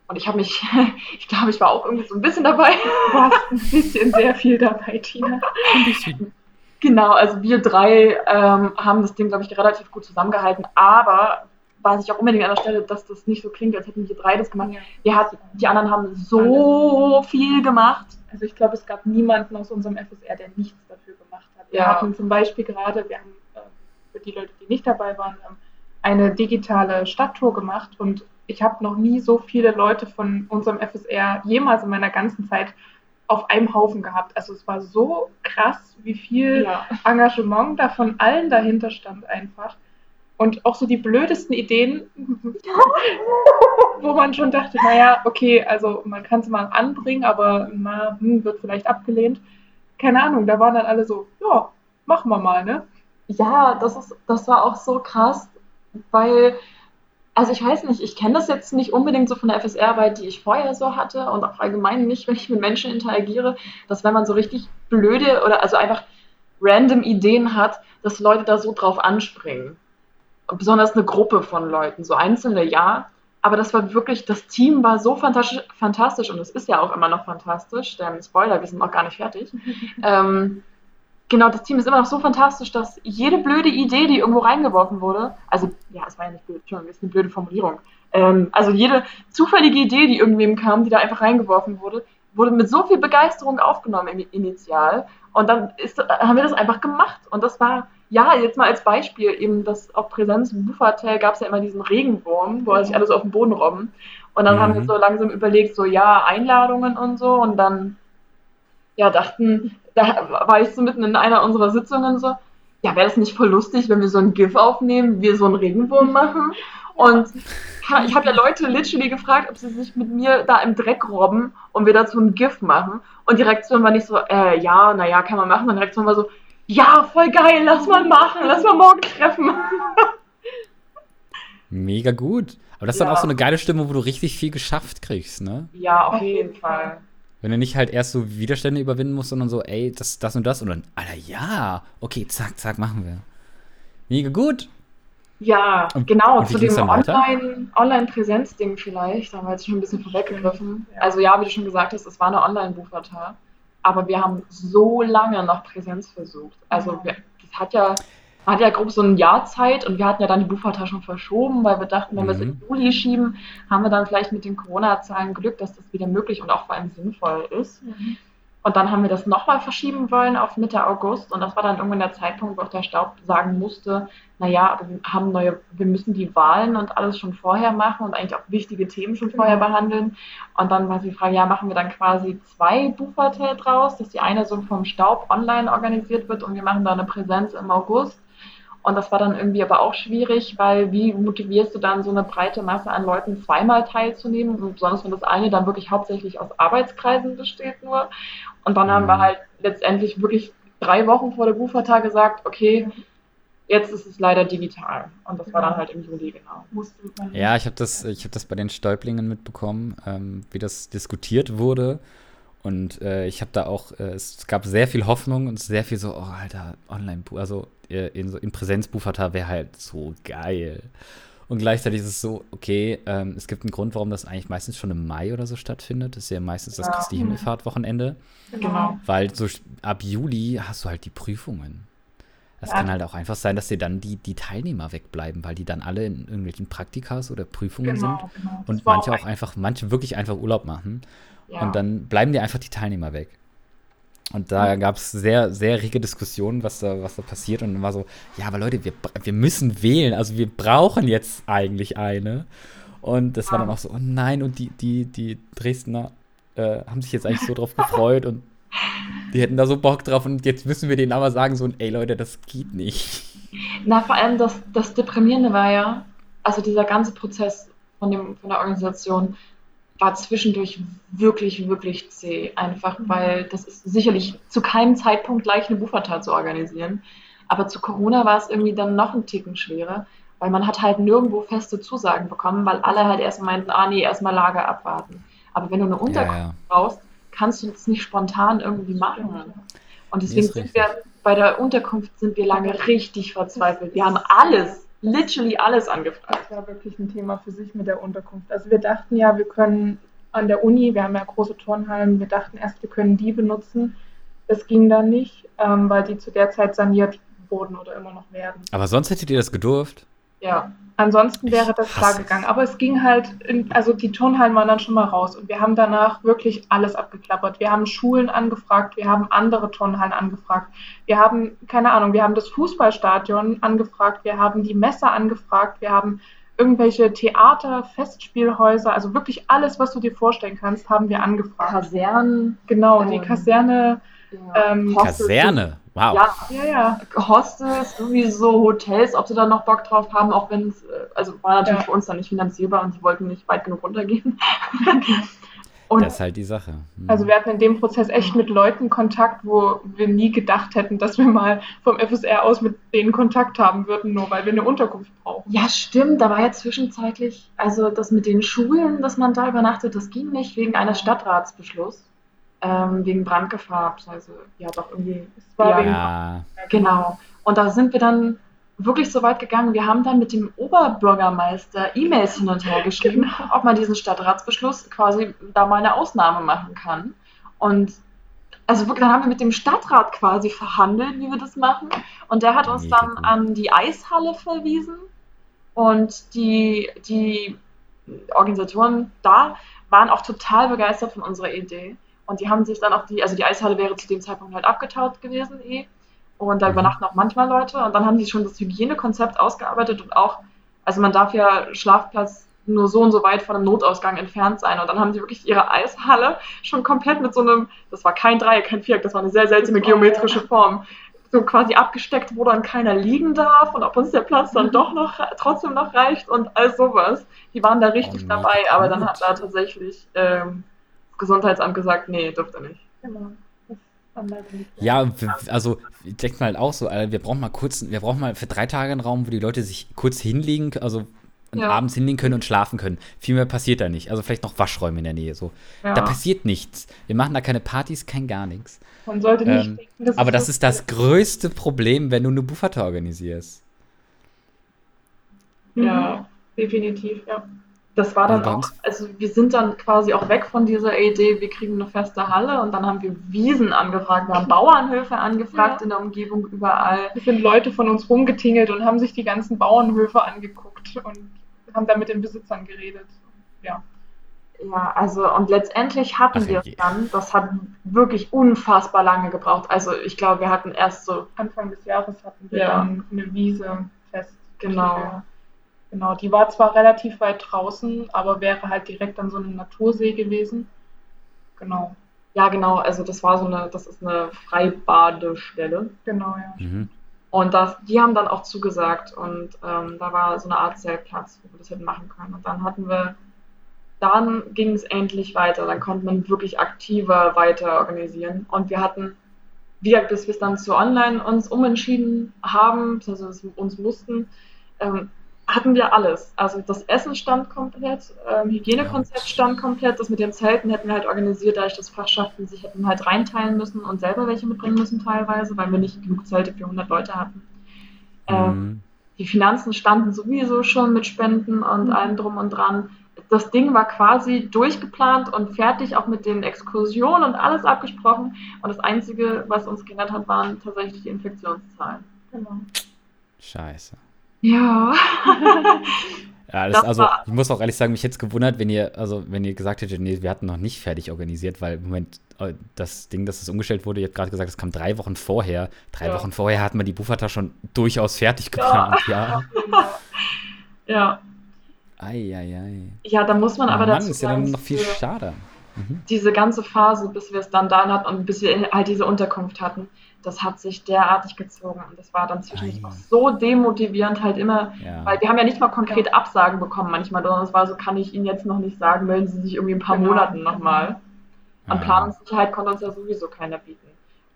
und ich habe mich, <laughs> ich glaube, ich war auch irgendwie so ein bisschen dabei. Du warst ein bisschen sehr viel dabei, Tina. Ein bisschen. Genau, also wir drei ähm, haben das Ding, glaube ich, relativ gut zusammengehalten. Aber weiß ich auch unbedingt an der Stelle, dass das nicht so klingt, als hätten wir drei das gemacht. Wir hatten, die anderen haben so viel gemacht. Also ich glaube, es gab niemanden aus unserem FSR, der nichts dafür gemacht hat. Wir ja. hatten zum Beispiel gerade, wir haben äh, für die Leute, die nicht dabei waren, ähm, eine digitale Stadttour gemacht und ich habe noch nie so viele Leute von unserem FSR jemals in meiner ganzen Zeit auf einem Haufen gehabt. Also es war so krass, wie viel ja. Engagement da von allen dahinter stand einfach. Und auch so die blödesten Ideen, wo man schon dachte, naja, okay, also man kann es mal anbringen, aber na, hm, wird vielleicht abgelehnt. Keine Ahnung, da waren dann alle so, ja, machen wir mal, ne? Ja, das, ist, das war auch so krass, weil, also ich weiß nicht, ich kenne das jetzt nicht unbedingt so von der FSR-Arbeit, die ich vorher so hatte und auch allgemein nicht, wenn ich mit Menschen interagiere, dass wenn man so richtig blöde oder also einfach random Ideen hat, dass Leute da so drauf anspringen besonders eine Gruppe von Leuten, so einzelne ja. Aber das war wirklich, das Team war so fantastisch, fantastisch und es ist ja auch immer noch fantastisch, denn Spoiler, wir sind noch gar nicht fertig. <laughs> ähm, genau, das Team ist immer noch so fantastisch, dass jede blöde Idee, die irgendwo reingeworfen wurde, also ja, es war ja nicht blöd, schon, ist eine blöde Formulierung. Ähm, also jede zufällige Idee, die irgendwem kam, die da einfach reingeworfen wurde, wurde mit so viel Begeisterung aufgenommen initial. Und dann ist, haben wir das einfach gemacht. Und das war ja, jetzt mal als Beispiel, eben das auf Präsenz im Buchhotel gab es ja immer diesen Regenwurm, wo sich alles auf den Boden robben. Und dann mhm. haben wir so langsam überlegt, so ja, Einladungen und so. Und dann, ja, dachten, da war ich so mitten in einer unserer Sitzungen so, ja, wäre das nicht voll lustig, wenn wir so ein GIF aufnehmen, wir so einen Regenwurm machen? Und ich habe ja Leute literally gefragt, ob sie sich mit mir da im Dreck robben und wir dazu ein GIF machen. Und die Reaktion war nicht so, äh, ja, naja, kann man machen. Und die Reaktion war so, ja, voll geil, lass mal machen, lass mal morgen treffen. <laughs> Mega gut. Aber das ist ja. dann auch so eine geile Stimme, wo du richtig viel geschafft kriegst, ne? Ja, auf jeden Fall. Wenn du nicht halt erst so Widerstände überwinden musst, sondern so, ey, das, das und das und dann, Alter, ja, okay, zack, zack, machen wir. Mega gut. Ja, und, genau, und zu dem Online-Präsenz-Ding Online vielleicht, da haben wir jetzt schon ein bisschen vorweggegriffen. Ja. Also ja, wie du schon gesagt hast, es war eine Online-Buchvertar aber wir haben so lange noch Präsenz versucht. Also wir, das hat ja, hat ja grob so ein Jahr Zeit und wir hatten ja dann die schon verschoben, weil wir dachten, wenn mhm. wir es in Juli schieben, haben wir dann vielleicht mit den Corona-Zahlen Glück, dass das wieder möglich und auch vor allem sinnvoll ist. Mhm. Und dann haben wir das nochmal verschieben wollen auf Mitte August und das war dann irgendwann der Zeitpunkt, wo auch der Staub sagen musste, naja, wir haben neue, wir müssen die Wahlen und alles schon vorher machen und eigentlich auch wichtige Themen schon vorher genau. behandeln. Und dann war die Frage, ja, machen wir dann quasi zwei Buchverträge draus, dass die eine so vom Staub online organisiert wird und wir machen da eine Präsenz im August. Und das war dann irgendwie aber auch schwierig, weil wie motivierst du dann so eine breite Masse an Leuten zweimal teilzunehmen? Und besonders wenn das eine dann wirklich hauptsächlich aus Arbeitskreisen besteht nur. Und dann haben wir mhm. halt letztendlich wirklich drei Wochen vor der Buchvertag gesagt, okay, jetzt ist es leider digital. Und das war dann halt im Juli, genau. Ja, ich habe das, hab das bei den Stäublingen mitbekommen, ähm, wie das diskutiert wurde. Und äh, ich habe da auch, äh, es gab sehr viel Hoffnung und sehr viel so, oh, Alter, online also in, in Präsenzbuchvertar wäre halt so geil. Und gleichzeitig ist es so, okay, ähm, es gibt einen Grund, warum das eigentlich meistens schon im Mai oder so stattfindet. Das ist ja meistens das Christi Himmelfahrt-Wochenende. Genau. Weil so ab Juli hast du halt die Prüfungen. Das ja. kann halt auch einfach sein, dass dir dann die, die Teilnehmer wegbleiben, weil die dann alle in irgendwelchen Praktikas oder Prüfungen genau, sind. Genau. Und manche auch einfach, manche wirklich einfach Urlaub machen. Ja. Und dann bleiben dir einfach die Teilnehmer weg. Und da gab es sehr, sehr rege Diskussionen, was da, was da passiert. Und dann war so, ja, aber Leute, wir, wir müssen wählen. Also wir brauchen jetzt eigentlich eine. Und das war dann auch so, oh nein, und die, die, die Dresdner äh, haben sich jetzt eigentlich so drauf gefreut und die hätten da so Bock drauf und jetzt müssen wir denen aber sagen, so, ey Leute, das geht nicht. Na, vor allem das, das Deprimierende war ja, also dieser ganze Prozess von, dem, von der Organisation war zwischendurch wirklich, wirklich zäh. Einfach, weil das ist sicherlich zu keinem Zeitpunkt leicht, eine Buffertat zu organisieren. Aber zu Corona war es irgendwie dann noch ein Ticken schwerer, weil man hat halt nirgendwo feste Zusagen bekommen, weil alle halt erstmal meinten, ah nee, erstmal Lager abwarten. Aber wenn du eine Unterkunft ja, ja. brauchst, kannst du das nicht spontan irgendwie machen. Und deswegen sind wir bei der Unterkunft sind wir lange richtig verzweifelt. Wir haben alles, literally alles angefragt. Das war wirklich ein Thema für sich mit der Unterkunft. Also wir dachten ja, wir können an der Uni, wir haben ja große Turnhallen, wir dachten erst, wir können die benutzen. Das ging dann nicht, ähm, weil die zu der Zeit saniert wurden oder immer noch werden. Aber sonst hättet ihr das gedurft? Ja, ansonsten wäre das klar gegangen. Aber es ging halt, in, also die Turnhallen waren dann schon mal raus und wir haben danach wirklich alles abgeklappert. Wir haben Schulen angefragt, wir haben andere Turnhallen angefragt, wir haben, keine Ahnung, wir haben das Fußballstadion angefragt, wir haben die Messe angefragt, wir haben irgendwelche Theater, Festspielhäuser, also wirklich alles, was du dir vorstellen kannst, haben wir angefragt. Kasernen. Genau, die ähm, Kaserne. Ja. Ähm, Kaserne? Wow. Ja, ja, ja. Hostels, sowieso Hotels, ob sie da noch Bock drauf haben, auch wenn es, äh, also war natürlich ja. für uns dann nicht finanzierbar und sie wollten nicht weit genug runtergehen. <laughs> Und das ist halt die Sache. Mhm. Also wir hatten in dem Prozess echt mit Leuten Kontakt, wo wir nie gedacht hätten, dass wir mal vom FSR aus mit denen Kontakt haben würden, nur weil wir eine Unterkunft brauchen. Ja, stimmt. Da war ja zwischenzeitlich, also das mit den Schulen, dass man da übernachtet, das ging nicht wegen eines Stadtratsbeschluss ähm, wegen Brandgefahr. Also ja, doch irgendwie. Es war ja. wegen, genau. Und da sind wir dann wirklich so weit gegangen. Wir haben dann mit dem Oberbürgermeister E-Mails hin und her <laughs> geschrieben, genau. ob man diesen Stadtratsbeschluss quasi da mal eine Ausnahme machen kann. Und also wirklich, dann haben wir mit dem Stadtrat quasi verhandelt, wie wir das machen. Und der hat uns dann an die Eishalle verwiesen. Und die, die Organisatoren da waren auch total begeistert von unserer Idee. Und die haben sich dann auch die, also die Eishalle wäre zu dem Zeitpunkt halt abgetaut gewesen eh. Und da mhm. übernachten auch manchmal Leute. Und dann haben die schon das Hygienekonzept ausgearbeitet und auch, also man darf ja Schlafplatz nur so und so weit von einem Notausgang entfernt sein. Und dann haben sie wirklich ihre Eishalle schon komplett mit so einem, das war kein Dreieck, kein Viereck, das war eine sehr seltsame geometrische Form, so quasi abgesteckt, wo dann keiner liegen darf und ob uns der Platz dann mhm. doch noch trotzdem noch reicht und all sowas. Die waren da richtig oh, dabei, aber dann hat da tatsächlich ähm, Gesundheitsamt gesagt, nee, dürfte nicht. Genau. Ja, also ich denke mal auch so, wir brauchen mal kurz, wir brauchen mal für drei Tage einen Raum, wo die Leute sich kurz hinlegen, also ja. abends hinlegen können und schlafen können. Viel mehr passiert da nicht. Also vielleicht noch Waschräume in der Nähe. So. Ja. Da passiert nichts. Wir machen da keine Partys, kein gar nichts. Man sollte nicht ähm, denken, das Aber das ist das größte Problem, wenn du eine Buffata organisierst. Ja, mhm. definitiv, ja das war dann auch, also wir sind dann quasi auch weg von dieser Idee, wir kriegen eine feste Halle und dann haben wir Wiesen angefragt, wir haben Bauernhöfe angefragt ja. in der Umgebung überall. Es sind Leute von uns rumgetingelt und haben sich die ganzen Bauernhöfe angeguckt und haben da mit den Besitzern geredet. Ja. Ja, also und letztendlich hatten Ach, wir es dann. Das hat wirklich unfassbar lange gebraucht. Also ich glaube, wir hatten erst so. Anfang des Jahres hatten wir ja. dann eine Wiese fest. Genau. Genau, die war zwar relativ weit draußen, aber wäre halt direkt an so einem Natursee gewesen. Genau. Ja, genau, also das war so eine, das ist eine Freibadestelle. Genau, ja. Mhm. Und das, die haben dann auch zugesagt und ähm, da war so eine Art Zeltplatz, wo wir das hätten machen können. Und dann hatten wir, dann ging es endlich weiter, dann konnte man wirklich aktiver weiter organisieren. Und wir hatten, wie gesagt, bis wir es dann zu online uns umentschieden haben, also uns mussten, ähm, hatten wir alles. Also das Essen stand komplett, ähm, Hygienekonzept stand komplett, das mit den Zelten hätten wir halt organisiert, da ich das Fachschaften sich hätten halt reinteilen müssen und selber welche mitbringen müssen teilweise, weil wir nicht genug Zelte für 100 Leute hatten. Ähm, mhm. Die Finanzen standen sowieso schon mit Spenden und mhm. allem drum und dran. Das Ding war quasi durchgeplant und fertig, auch mit den Exkursionen und alles abgesprochen. Und das Einzige, was uns geändert hat, waren tatsächlich die Infektionszahlen. Genau. Scheiße. Ja. <laughs> Ja, das, Das also ich muss auch ehrlich sagen, mich hätte es gewundert, wenn ihr, also wenn ihr gesagt hättet, nee, wir hatten noch nicht fertig organisiert, weil im Moment äh, das Ding, dass das umgestellt wurde, ihr habt gerade gesagt, es kam drei Wochen vorher. Drei Ja. Wochen vorher hat man die Bufata schon durchaus fertig geplant, ja. <laughs> Ja. Eieiei. Ja, da muss man Oh aber Mann, dazu ist ja dann noch viel schade. Mhm. diese ganze Phase, bis wir es dann da hatten und bis wir halt diese Unterkunft hatten, das hat sich derartig gezogen und das war dann zwischendurch auch so demotivierend halt immer, Ja. weil wir haben ja nicht mal konkret Absagen bekommen manchmal, sondern es war so, kann ich Ihnen jetzt noch nicht sagen, melden Sie sich irgendwie in ein paar Genau. Monaten nochmal. An Ah. Planungssicherheit konnte uns ja sowieso keiner bieten.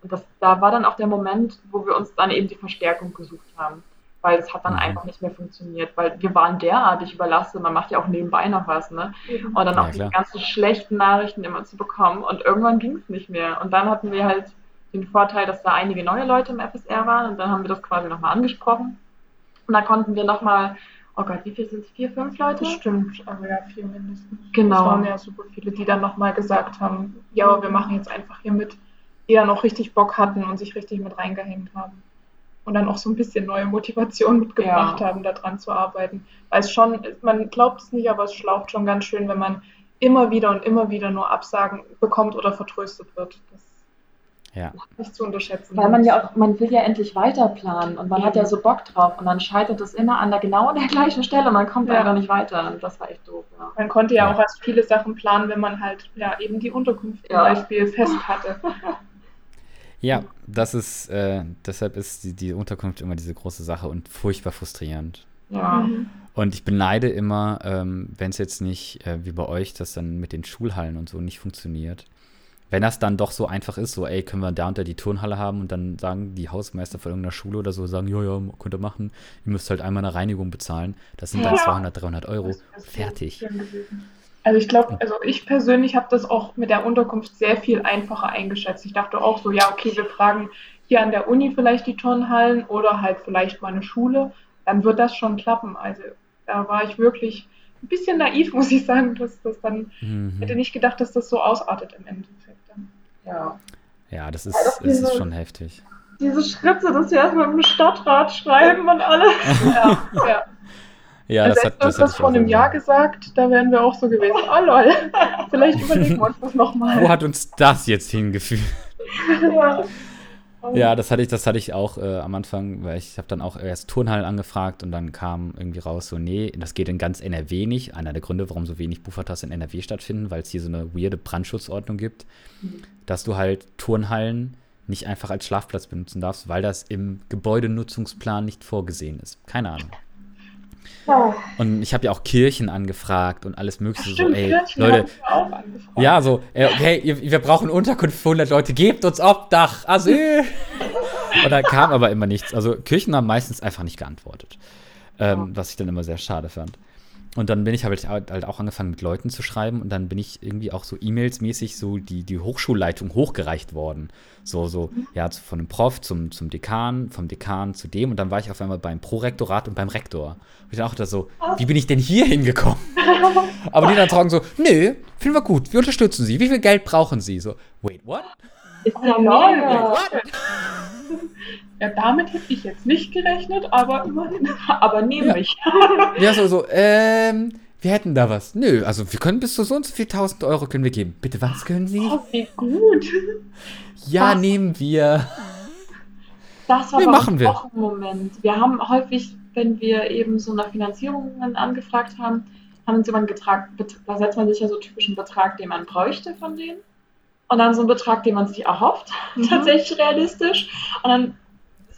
Und das, da war dann auch der Moment, wo wir uns dann eben die Verstärkung gesucht haben. Weil es hat dann Mhm. einfach nicht mehr funktioniert, weil wir waren derartig überlastet, man macht ja auch nebenbei noch was, ne? Und dann Ja, auch die ganzen schlechten Nachrichten immer zu bekommen. Und irgendwann ging es nicht mehr. Und dann hatten wir halt den Vorteil, dass da einige neue Leute im FSR waren. Und dann haben wir das quasi nochmal angesprochen. Und da konnten wir nochmal, oh Gott, wie viel sind es? Vier, fünf Leute? Bestimmt, aber ja, vier mindestens. Genau. Es waren ja super viele, die dann nochmal gesagt haben, ja, wir machen jetzt einfach hier mit, die dann auch richtig Bock hatten und sich richtig mit reingehängt haben. Und dann auch so ein bisschen neue Motivation mitgebracht Ja. haben, da dran zu arbeiten. Weil es schon, man glaubt es nicht, aber es schlaucht schon ganz schön, wenn man immer wieder und immer wieder nur Absagen bekommt oder vertröstet wird. Das Ja. nicht zu unterschätzen. Weil man ja auch, man will ja endlich weiter planen und man hat ja so Bock drauf und dann scheitert es immer an der genau der gleichen Stelle und man kommt Ja. einfach nicht weiter. Und das war echt doof, ja. Man konnte ja, Ja. auch erst viele Sachen planen, wenn man halt ja eben die Unterkunft zum Ja. Beispiel fest hatte. <laughs> Ja, das ist, äh, deshalb ist die, die Unterkunft immer diese große Sache und furchtbar frustrierend. Ja. Mhm. Und ich beneide immer, ähm, wenn es jetzt nicht, äh, wie bei euch, das dann mit den Schulhallen und so nicht funktioniert. Wenn das dann doch so einfach ist, so, ey, können wir da und da die Turnhalle haben und dann sagen die Hausmeister von irgendeiner Schule oder so, sagen, ja, ja, könnt ihr machen, ihr müsst halt einmal eine Reinigung bezahlen. Das sind dann Ja. 200, 300 Euro. Das so Fertig. Also ich glaube, also ich persönlich habe das auch mit der Unterkunft sehr viel einfacher eingeschätzt. Ich dachte auch so, ja, okay, wir fragen hier an der Uni vielleicht die Turnhallen oder halt vielleicht mal eine Schule, dann wird das schon klappen. Also da war ich wirklich ein bisschen naiv, muss ich sagen, dass das dann, Mhm. hätte nicht gedacht, dass das so ausartet im Endeffekt. Dann. ja. Ja, das ist, doch das ist diese- schon heftig. Diese Schritte, dass wir erstmal im Stadtrat schreiben und alles. <laughs> Ja, ja. Ja, also das hat das das vor einem Jahr gesagt, da wären wir auch so gewesen. Oh lol, vielleicht überlegen wir uns das nochmal. Wo hat uns das jetzt hingeführt? ja. Ja, das hatte ich, das hatte ich auch äh, am Anfang, weil ich habe dann auch erst Turnhallen angefragt und dann kam irgendwie raus, so, nee, das geht in ganz NRW nicht. Einer der Gründe, warum so wenig Bufertas in NRW stattfinden, weil es hier so eine weirde Brandschutzordnung gibt, dass du halt Turnhallen nicht einfach als Schlafplatz benutzen darfst, weil das im Gebäudenutzungsplan nicht vorgesehen ist. Keine Ahnung. Ja. Und ich habe ja auch Kirchen angefragt und alles mögliche. so, Stimmt, ey, Kirchen Leute, ja, so, okay, wir brauchen Unterkunft für 100 Leute, gebt uns Obdach, Asyl. Und da kam aber immer nichts. Also Kirchen haben meistens einfach nicht geantwortet, ähm, was ich dann immer sehr schade fand. Und dann bin ich halt, halt auch angefangen mit Leuten zu schreiben und dann bin ich irgendwie auch so E-Mails-mäßig so die, die Hochschulleitung hochgereicht worden. So, so, ja, zu- von dem Prof zum, zum Dekan, vom Dekan zu dem und dann war ich auf einmal beim Prorektorat und beim Rektor. Und ich dachte da so, wie bin ich denn hier hingekommen? <laughs> Aber die dann sagen so, nö, finden wir gut, wir unterstützen Sie. Wie viel Geld brauchen Sie? So, wait, what? Ist ja Oh, lol. mega. Ja, damit hätte ich jetzt nicht gerechnet, aber immerhin. Aber nehme Ja. ich. Ja, so, so, ähm, wir hätten da was. Nö, also wir können bis zu so und so viel tausend Euro können wir geben. Bitte, was können Sie? Oh, wie gut. Ja, was? nehmen wir. Das war Nee, bei machen uns wir. auch ein Moment. Wir haben häufig, wenn wir eben so nach Finanzierungen angefragt haben, haben uns jemand getragen, da setzt man sich ja so typischen Betrag, den man bräuchte von denen. Und dann so einen Betrag, den man sich erhofft, Mhm. tatsächlich realistisch. Und dann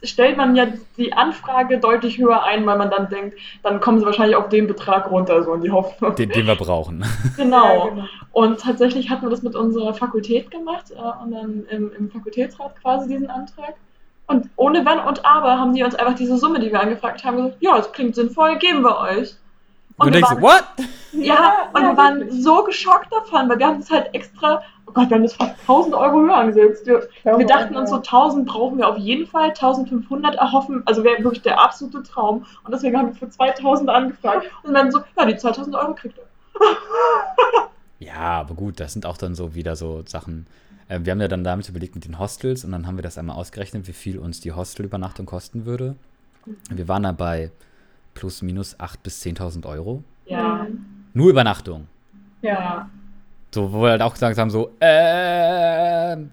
stellt man ja die Anfrage deutlich höher ein, weil man dann denkt, dann kommen sie wahrscheinlich auf den Betrag runter, so in die Hoffnung. Den, den wir brauchen. <laughs> Genau. Ja, genau. Und tatsächlich hatten wir das mit unserer Fakultät gemacht äh, und dann im, im Fakultätsrat quasi diesen Antrag. Und ohne Wenn und Aber haben die uns einfach diese Summe, die wir angefragt haben, gesagt, ja, das klingt sinnvoll, geben wir euch. Und du wir denkst, waren, what? <laughs> ja, und ja, wir waren wirklich. so geschockt davon, weil wir haben das halt extra, oh Gott, wir haben das fast 1000 Euro höher angesetzt. Wir, wir dachten uns so, 1000 brauchen wir auf jeden Fall, 1500 erhoffen, also wäre wirklich der absolute Traum. Und deswegen haben wir für 2000 angefragt. Und dann so, ja, die 2000 Euro kriegt ihr. <laughs> Ja, aber gut, das sind auch dann so wieder so Sachen. Äh, wir haben ja dann damit überlegt mit den Hostels und dann haben wir das einmal ausgerechnet, wie viel uns die Hostelübernachtung kosten würde. Wir waren da bei plus minus 8.000 bis 10.000 Euro. Ja. Nur Übernachtung. Ja. So, wo wir halt auch gesagt haben, so, ähm,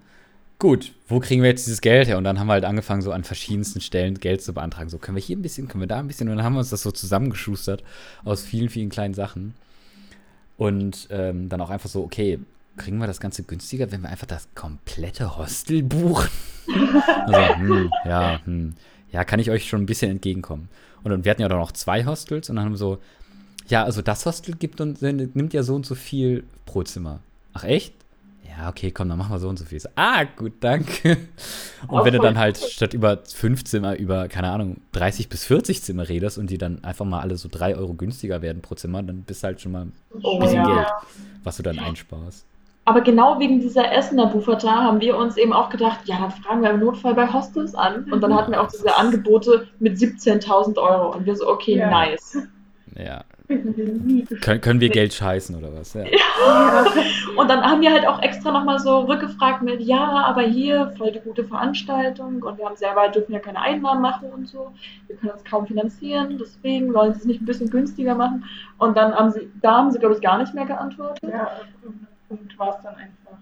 gut, wo kriegen wir jetzt dieses Geld her? Und dann haben wir halt angefangen, so an verschiedensten Stellen Geld zu beantragen. So, können wir hier ein bisschen, können wir da ein bisschen? Und dann haben wir uns das so zusammengeschustert aus vielen, vielen kleinen Sachen. Und ähm, dann auch einfach so, okay, kriegen wir das Ganze günstiger, wenn wir einfach das komplette Hostel buchen? <laughs> also, hm, ja, hm, ja, kann ich euch schon ein bisschen entgegenkommen. Und, wir hatten ja dann noch zwei Hostels und dann haben wir so, ja, also das Hostel gibt und nimmt ja so und so viel pro Zimmer. Ach echt? Ja, okay, komm, dann machen wir so und so viel. So, ah, gut, danke. Und wenn du dann halt statt über fünf Zimmer über, keine Ahnung, 30 bis 40 Zimmer redest und die dann einfach mal alle so drei Euro günstiger werden pro Zimmer, dann bist du halt schon mal ein Oh, bisschen. Geld, was du dann einsparst. Aber genau wegen dieser Essener Buffata haben wir uns eben auch gedacht, ja, dann fragen wir im Notfall bei Hostels an. Und dann hatten wir auch diese Angebote mit 17.000 Euro. Und wir so, okay, Ja. nice. Ja. Geschafft. Können, können wir Geld scheißen oder was? Ja. Und dann haben wir halt auch extra nochmal so rückgefragt mit, ja, aber hier voll die gute Veranstaltung und wir haben selber, dürfen ja keine Einnahmen machen und so. Wir können uns kaum finanzieren, deswegen wollen sie es nicht ein bisschen günstiger machen. Und dann haben sie, da haben sie, glaube ich, gar nicht mehr geantwortet. Ja, Punkt war es dann einfach.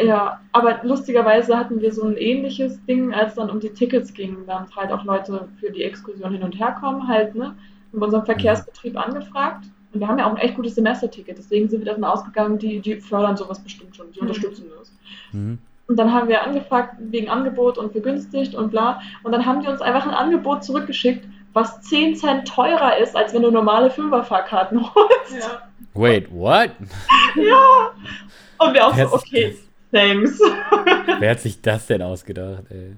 Ja, aber lustigerweise hatten wir so ein ähnliches Ding, als dann um die Tickets ging. Da haben halt auch Leute für die Exkursion hin und her kommen, halt, ne? Mit unserem Verkehrsbetrieb angefragt. Und wir haben ja auch ein echt gutes Semesterticket, deswegen sind wir davon ausgegangen, die, die fördern sowas bestimmt schon, die Mhm. unterstützen das. Mhm. Und dann haben wir angefragt wegen Angebot und vergünstigt und bla. Und dann haben die uns einfach ein Angebot zurückgeschickt, was 10 Cent teurer ist, als wenn du normale Fünferfahrkarten holst. Ja. Wait, what? Ja. Und wir auch Wer so, okay, thanks. Wer hat sich das denn ausgedacht, ey?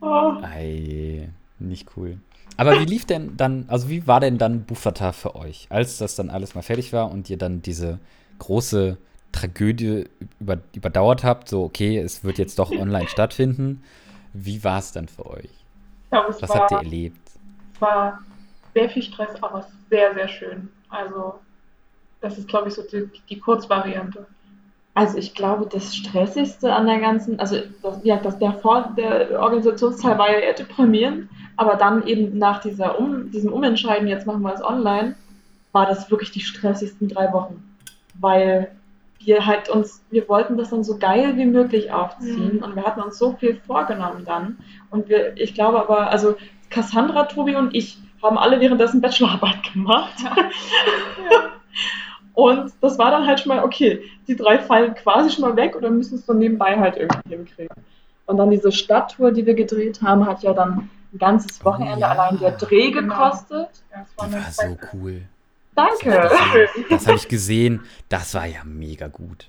Oh. Ei, nicht cool. Aber wie lief denn dann, also wie war denn dann Bufata für euch, als das dann alles mal fertig war und ihr dann diese große Tragödie über, überdauert habt, so okay, es wird jetzt doch <laughs> online stattfinden. Wie war es dann für euch? Es Was war, habt ihr erlebt? War sehr viel Stress, aber sehr, sehr schön. Also, das ist, glaube ich, so die, die Kurzvariante. Also ich glaube, das Stressigste an der ganzen, also das, ja, das, der, Vor der Organisationsteil war ja eher deprimierend, aber dann eben nach dieser um, diesem Umentscheiden, jetzt machen wir es online, war das wirklich die stressigsten drei Wochen. Weil wir halt uns, wir wollten das dann so geil wie möglich aufziehen Mhm. und wir hatten uns so viel vorgenommen dann. Und wir, ich glaube aber, also Cassandra, Tobi und ich haben alle währenddessen Bachelorarbeit gemacht. <laughs> Und das war dann halt schon mal, okay, die drei fallen quasi schon mal weg oder müssen es von nebenbei halt irgendwie hinkriegen. Und dann diese Stadttour, die wir gedreht haben, hat ja dann ein ganzes Wochenende ja. allein der Dreh Genau. gekostet. Ja, es Die eine war so cool. Danke. Das, das habe ich gesehen. Das war ja mega gut.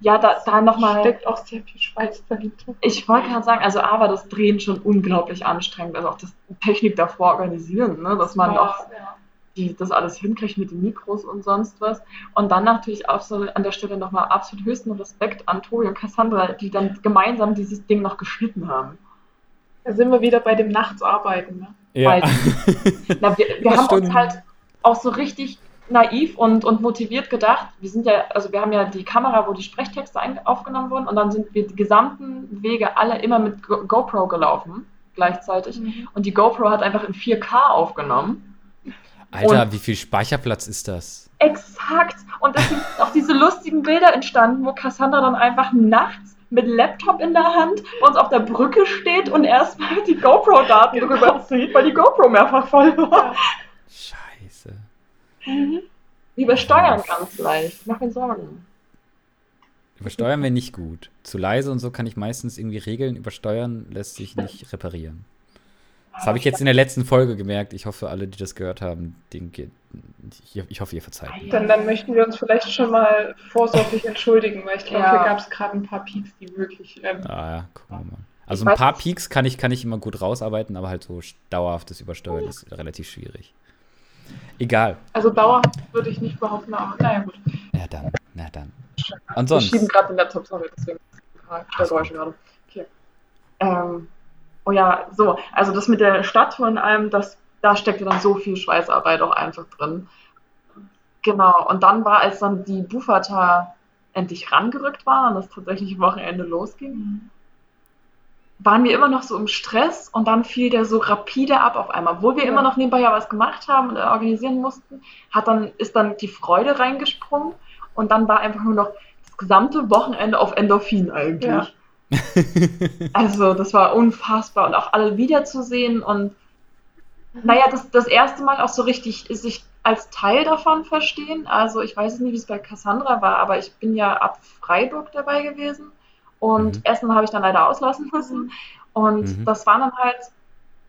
Ja, da, da nochmal. steckt auch sehr viel Schweiß dahinter. Ich wollte gerade sagen, also A war das Drehen schon unglaublich anstrengend, also auch das Technik davor organisieren, ne, dass man auch ja. die, das alles hinkriegt mit den Mikros und sonst was. Und dann natürlich auch so an der Stelle nochmal absolut höchsten Respekt an Tobi und Cassandra, die dann gemeinsam dieses Ding noch geschnitten haben. Da sind wir wieder bei dem Nachtsarbeiten. Ne? Ja. <laughs> Na, wir wir haben uns halt auch so richtig naiv und, und motiviert gedacht. Wir sind ja, also wir haben ja die Kamera, wo die Sprechtexte aufgenommen wurden und dann sind wir die gesamten Wege alle immer mit Go GoPro gelaufen, gleichzeitig. Und die GoPro hat einfach in 4K aufgenommen. Alter, wie viel Speicherplatz ist das? Exakt. Und es sind auch diese lustigen Bilder entstanden, wo Cassandra dann einfach nachts mit Laptop in der Hand bei uns auf der Brücke steht und erstmal die GoPro-Daten Genau. rüberzieht, weil die GoPro mehrfach voll war. Scheiße. Übersteuern ganz leicht. Mach mir Sorgen. Übersteuern wir nicht gut. Zu leise und so kann ich meistens irgendwie regeln. Übersteuern lässt sich nicht <laughs> reparieren. Das habe ich jetzt in der letzten Folge gemerkt. Ich hoffe, alle, die das gehört haben, denen geht, ich, ich hoffe, ihr verzeiht mir. Dann, dann möchten wir uns vielleicht schon mal vorsorglich entschuldigen, weil ich glaube, Ja. hier gab es gerade ein paar Peaks, die wirklich. Ähm, Ah ja, gucken wir mal. Also ein paar. Peaks kann ich, kann ich immer gut rausarbeiten, aber halt so dauerhaftes Übersteuern ist relativ schwierig. Egal. also dauerhaft würde ich nicht behaupten, aber naja, gut. Ja dann, na dann. Und Wir schieben gerade den Laptop, sorry, deswegen ein paar Geräusche gerade. Okay. Ähm, oh ja, so, also das mit der Stadttour und allem, das, da steckte dann so viel Schweißarbeit auch einfach drin. Genau, und dann war, als dann die Bufata endlich rangerückt war und das tatsächliche Wochenende losging, waren wir immer noch so im Stress und dann fiel der so rapide ab auf einmal. Obwohl wir Ja. immer noch nebenbei ja was gemacht haben und äh, organisieren mussten, hat dann, ist dann die Freude reingesprungen und dann war einfach nur noch das gesamte Wochenende auf Endorphin eigentlich. Ja. <laughs> <laughs> Also das war unfassbar und auch alle wiederzusehen und naja, das, das erste Mal auch so richtig sich als Teil davon verstehen. Also ich weiß nicht, wie es bei Cassandra war, aber ich bin ja ab Freiburg dabei gewesen und Mhm. Essen habe ich dann leider auslassen müssen. Und Mhm. das waren dann halt,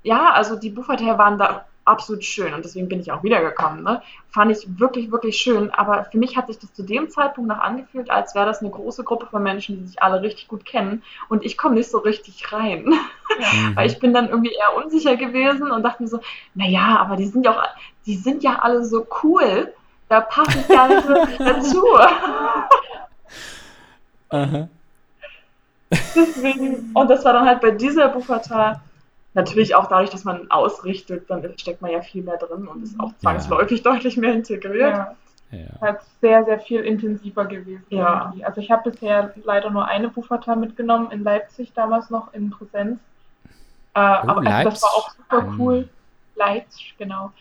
ja, also die Buchverteile waren da absolut schön und deswegen bin ich auch wiedergekommen. Ne? Fand ich wirklich, wirklich schön. Aber für mich hat sich das zu dem Zeitpunkt noch angefühlt, als wäre das eine große Gruppe von Menschen, die sich alle richtig gut kennen. Und ich komme nicht so richtig rein. <laughs> Mhm. Weil ich bin dann irgendwie eher unsicher gewesen und dachte mir so, naja, aber die sind ja auch, die sind ja alle so cool. Da passe ich gar nicht <laughs> dazu. Aha. Deswegen, und das war dann halt bei dieser Buchata natürlich auch dadurch, dass man ausrichtet, dann steckt man ja viel mehr drin und ist auch zwangsläufig deutlich mehr integriert. Ja, Ja. halt sehr, sehr viel intensiver gewesen. Ja. irgendwie. Also ich habe bisher leider nur eine Bufata mitgenommen, in Leipzig damals noch in Präsenz. Äh, aber also das war auch super cool. Leipzig, genau.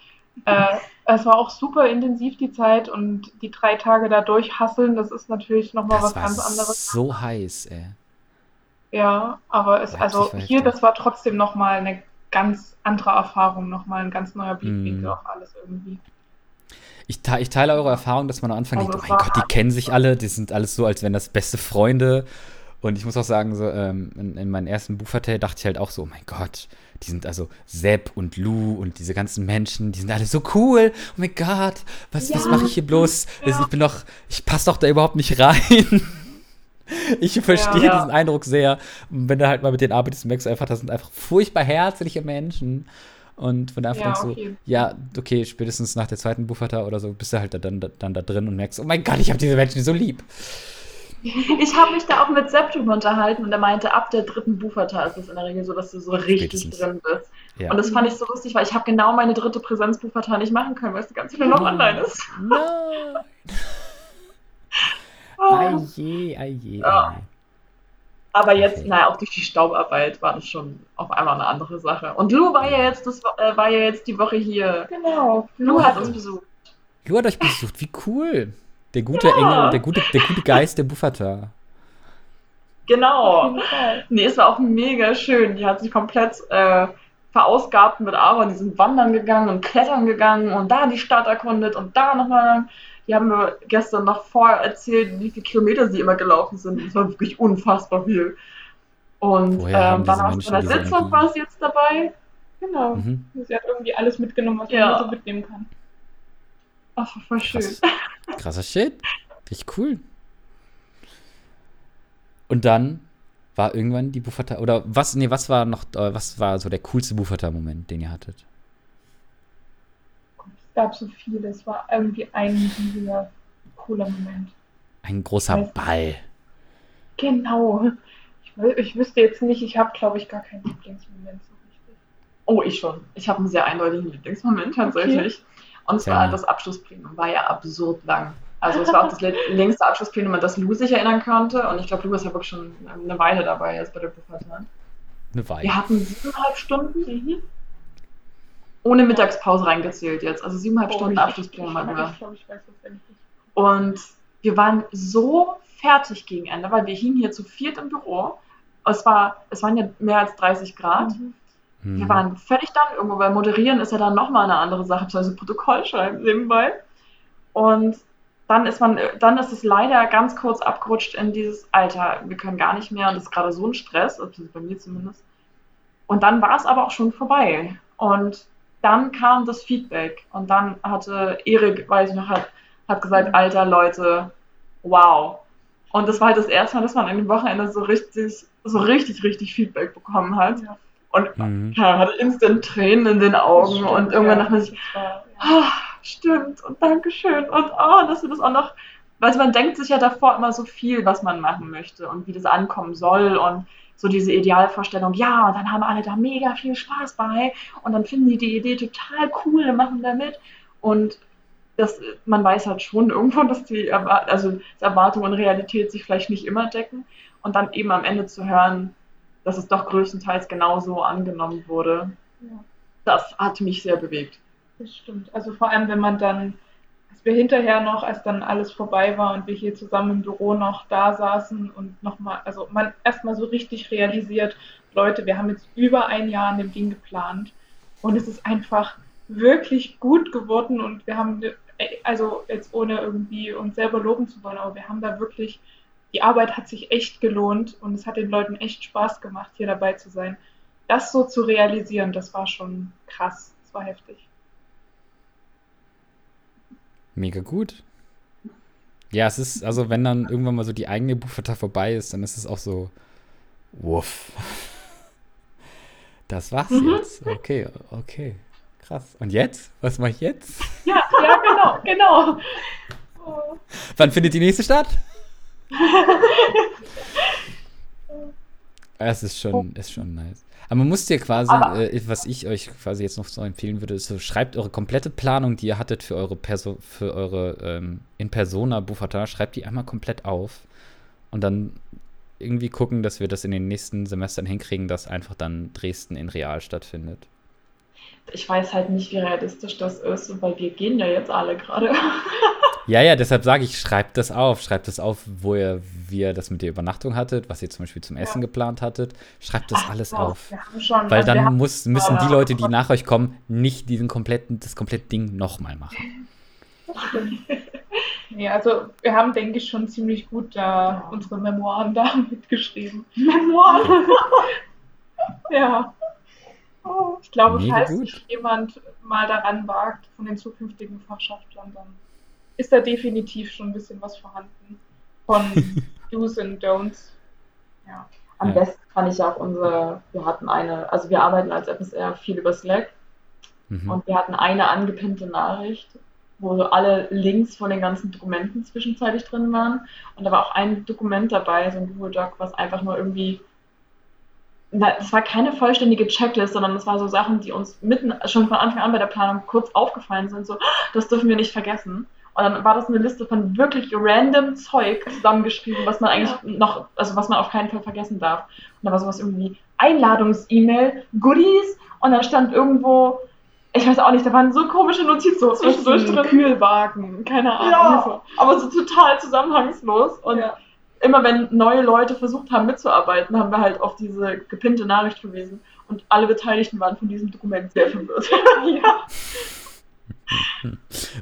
Äh, es war auch super intensiv die Zeit und die drei Tage da durchhasseln, das ist natürlich nochmal was ganz anderes. so heiß, ey. Ja, aber es, also hier, das war trotzdem nochmal eine ganz andere Erfahrung, nochmal ein ganz neuer Blickwinkel Mm. auf alles irgendwie. Ich, te ich teile eure Erfahrung, dass man am Anfang Also denkt, oh mein Gott, die kennen sich alle, die sind alles so, als wären das beste Freunde. Und ich muss auch sagen, so, ähm, in, in meinen ersten Buchverteil dachte ich halt auch so, oh mein Gott, die sind also Sepp und Lou und diese ganzen Menschen, die sind alle so cool. Oh mein Gott, was, was Ja. mache ich hier bloß? Also ich bin doch, ich passe doch da überhaupt nicht rein. <laughs> Ich verstehe Ja. diesen Eindruck sehr. Und wenn du halt mal mit denen arbeitest, merkst du einfach, das sind einfach furchtbar herzliche Menschen. Und wenn du einfach Ja, denkst so, okay. ja, okay, spätestens nach der zweiten Buffata oder so bist du halt da, dann, dann da drin und merkst, oh mein Gott, ich habe diese Menschen so lieb. Ich habe mich da auch mit drüber unterhalten und er meinte, ab der dritten Bufata ist es in der Regel so, dass du so richtig drin bist. Ja. Und das fand ich so lustig, weil ich habe genau meine dritte Präsenz-Bufata nicht machen können, weil es ganz viele noch online ist. Nein. Ah. Aje, aje, Ja. aje. Aber jetzt, Okay. naja, auch durch die Staubarbeit war das schon auf einmal eine andere Sache. Und Lou war ja jetzt, das war, äh, war ja jetzt die Woche hier. Genau. Lou hat uns besucht. Lu hat euch besucht, wie cool. Der gute Ja. Engel, der gute, der gute Geist der Buffata. Genau. Nee, es war auch mega schön. Die hat sich komplett äh, verausgabt mit Aaron. Die sind wandern gegangen und klettern gegangen und da die Stadt erkundet und da nochmal. Die haben mir gestern noch vorher erzählt, wie viele Kilometer sie immer gelaufen sind. Das war wirklich unfassbar viel. Und ähm, dann bei der Sitzung war sie jetzt dabei. Genau. Mhm. Sie hat irgendwie alles mitgenommen, was Ja. man so mitnehmen kann. Ach, voll schön. Krass. Krasser Shit. Richtig cool. Und dann war irgendwann die Buffata, oder was, nee, was war noch, äh, was war so der coolste Buffata-Moment, den ihr hattet? Es gab so viele. Es war irgendwie ein riesiger, cooler Moment. Ein großer Weiß- Ball. Genau. Ich, ich wüsste jetzt nicht, ich habe, glaube ich, gar keinen Lieblingsmoment so richtig. Oh, ich schon. Ich habe einen sehr eindeutigen Lieblingsmoment tatsächlich. Und zwar Gerne. das Abschlussplenum war ja absurd lang. Also es war auch das <laughs> längste Abschlussplenum, an das Lou sich erinnern konnte. Und ich glaube, Lou ist ja wirklich schon eine Weile dabei jetzt bei der Buchhalterin. Eine Weile. Wir hatten siebeneinhalb Stunden ohne Mittagspause reingezählt jetzt. Also siebeneinhalb Oh, Stunden Abschlussplenum hatten wir. Und wir waren so fertig gegen Ende, weil wir hingen hier zu viert im Büro. Es, war, es waren ja mehr als 30 Grad. Mhm. Hm. Wir waren völlig dann irgendwo, weil moderieren ist ja dann nochmal eine andere Sache, also Protokoll schreiben nebenbei. Und dann ist man, dann ist es leider ganz kurz abgerutscht in dieses Alter, wir können gar nicht mehr und das ist gerade so ein Stress, also bei mir zumindest. Und dann war es aber auch schon vorbei. Und dann kam das Feedback und dann hatte Erik, weiß ich noch, hat, hat gesagt, alter Leute, wow. Und das war halt das erste Mal, dass man an dem Wochenende so richtig, so richtig, richtig Feedback bekommen hat. Ja. Und Mhm. ja, hatte instant Tränen in den Augen Stimmt, und irgendwann ja. dachte man sich, Das war, ja. ah, stimmt und Dankeschön und oh, dass wir das auch noch, weil man denkt sich ja davor immer so viel, was man machen möchte und wie das ankommen soll und so diese Idealvorstellung, ja, und dann haben alle da mega viel Spaß bei und dann finden die die Idee total cool und machen da mit und das, man weiß halt schon irgendwo, dass die also Erwartung und Realität sich vielleicht nicht immer decken und dann eben am Ende zu hören, dass es doch größtenteils genauso angenommen wurde. Ja. Das hat mich sehr bewegt. Das stimmt. Also vor allem, wenn man dann, wir hinterher noch, als dann alles vorbei war und wir hier zusammen im Büro noch da saßen und nochmal, also man erstmal so richtig realisiert, Leute, wir haben jetzt über ein Jahr an dem Ding geplant und es ist einfach wirklich gut geworden und wir haben, also jetzt ohne irgendwie uns selber loben zu wollen, aber wir haben da wirklich, die Arbeit hat sich echt gelohnt und es hat den Leuten echt Spaß gemacht, hier dabei zu sein. Das so zu realisieren, das war schon krass, das war heftig. Mega gut. Ja, es ist, also wenn dann irgendwann mal so die eigene Buchvertrag vorbei ist, dann ist es auch so, wuff. Das war's mhm. jetzt. Okay, okay. Krass. Und jetzt? Was mache ich jetzt? Ja, ja, genau, genau. Wann findet die nächste statt? <laughs> Es ist schon, ist schon nice. Aber man muss dir quasi, äh, was ich euch quasi jetzt noch so empfehlen würde, ist so, schreibt eure komplette Planung, die ihr hattet für eure Perso für eure ähm, in Persona Buffata, schreibt die einmal komplett auf und dann irgendwie gucken, dass wir das in den nächsten Semestern hinkriegen, dass einfach dann Dresden in real stattfindet. Ich weiß halt nicht, wie realistisch das ist, weil wir gehen ja jetzt alle gerade. <laughs> Ja, ja, deshalb sage ich, schreibt das auf. Schreibt das auf, wo ihr, wie ihr das mit der Übernachtung hattet, was ihr zum Beispiel zum Essen ja. geplant hattet. Schreibt das Ach, alles so, auf. Schon, Weil also dann muss, müssen die Leute, die nach euch kommen, nicht diesen kompletten, das komplette Ding nochmal machen. <laughs> nee, also wir haben, denke ich, schon ziemlich gut da unsere Memoiren da <laughs> mitgeschrieben. Memoiren? <laughs> ja. ich glaube, Mega falls gut. sich jemand mal daran wagt, von den zukünftigen Fachschaftlern, dann ist da definitiv schon ein bisschen was vorhanden von <laughs> Do's und Don'ts. Ja. Am ja. besten fand ich auch unsere, wir hatten eine, also wir arbeiten als FSR viel über Slack mhm. und wir hatten eine angepinnte Nachricht, wo so alle Links von den ganzen Dokumenten zwischenzeitlich drin waren. Und da war auch ein Dokument dabei, so ein Google Doc, was einfach nur irgendwie das war keine vollständige Checklist, sondern das war so Sachen, die uns mitten schon von Anfang an bei der Planung kurz aufgefallen sind. So, das dürfen wir nicht vergessen. Und dann war das eine Liste von wirklich random Zeug zusammengeschrieben, was man eigentlich ja. noch, also was man auf keinen Fall vergessen darf. Und da war sowas irgendwie Einladungs-E-Mail, Goodies und dann stand irgendwo, ich weiß auch nicht, da waren so komische Notizen so zwischendurch drin. Kühlwagen, keine Ahnung. Ja, aber so total zusammenhangslos. Und ja. immer wenn neue Leute versucht haben mitzuarbeiten, haben wir halt auf diese gepinnte Nachricht verwiesen. Und alle Beteiligten waren von diesem Dokument sehr verwirrt. <laughs> ja.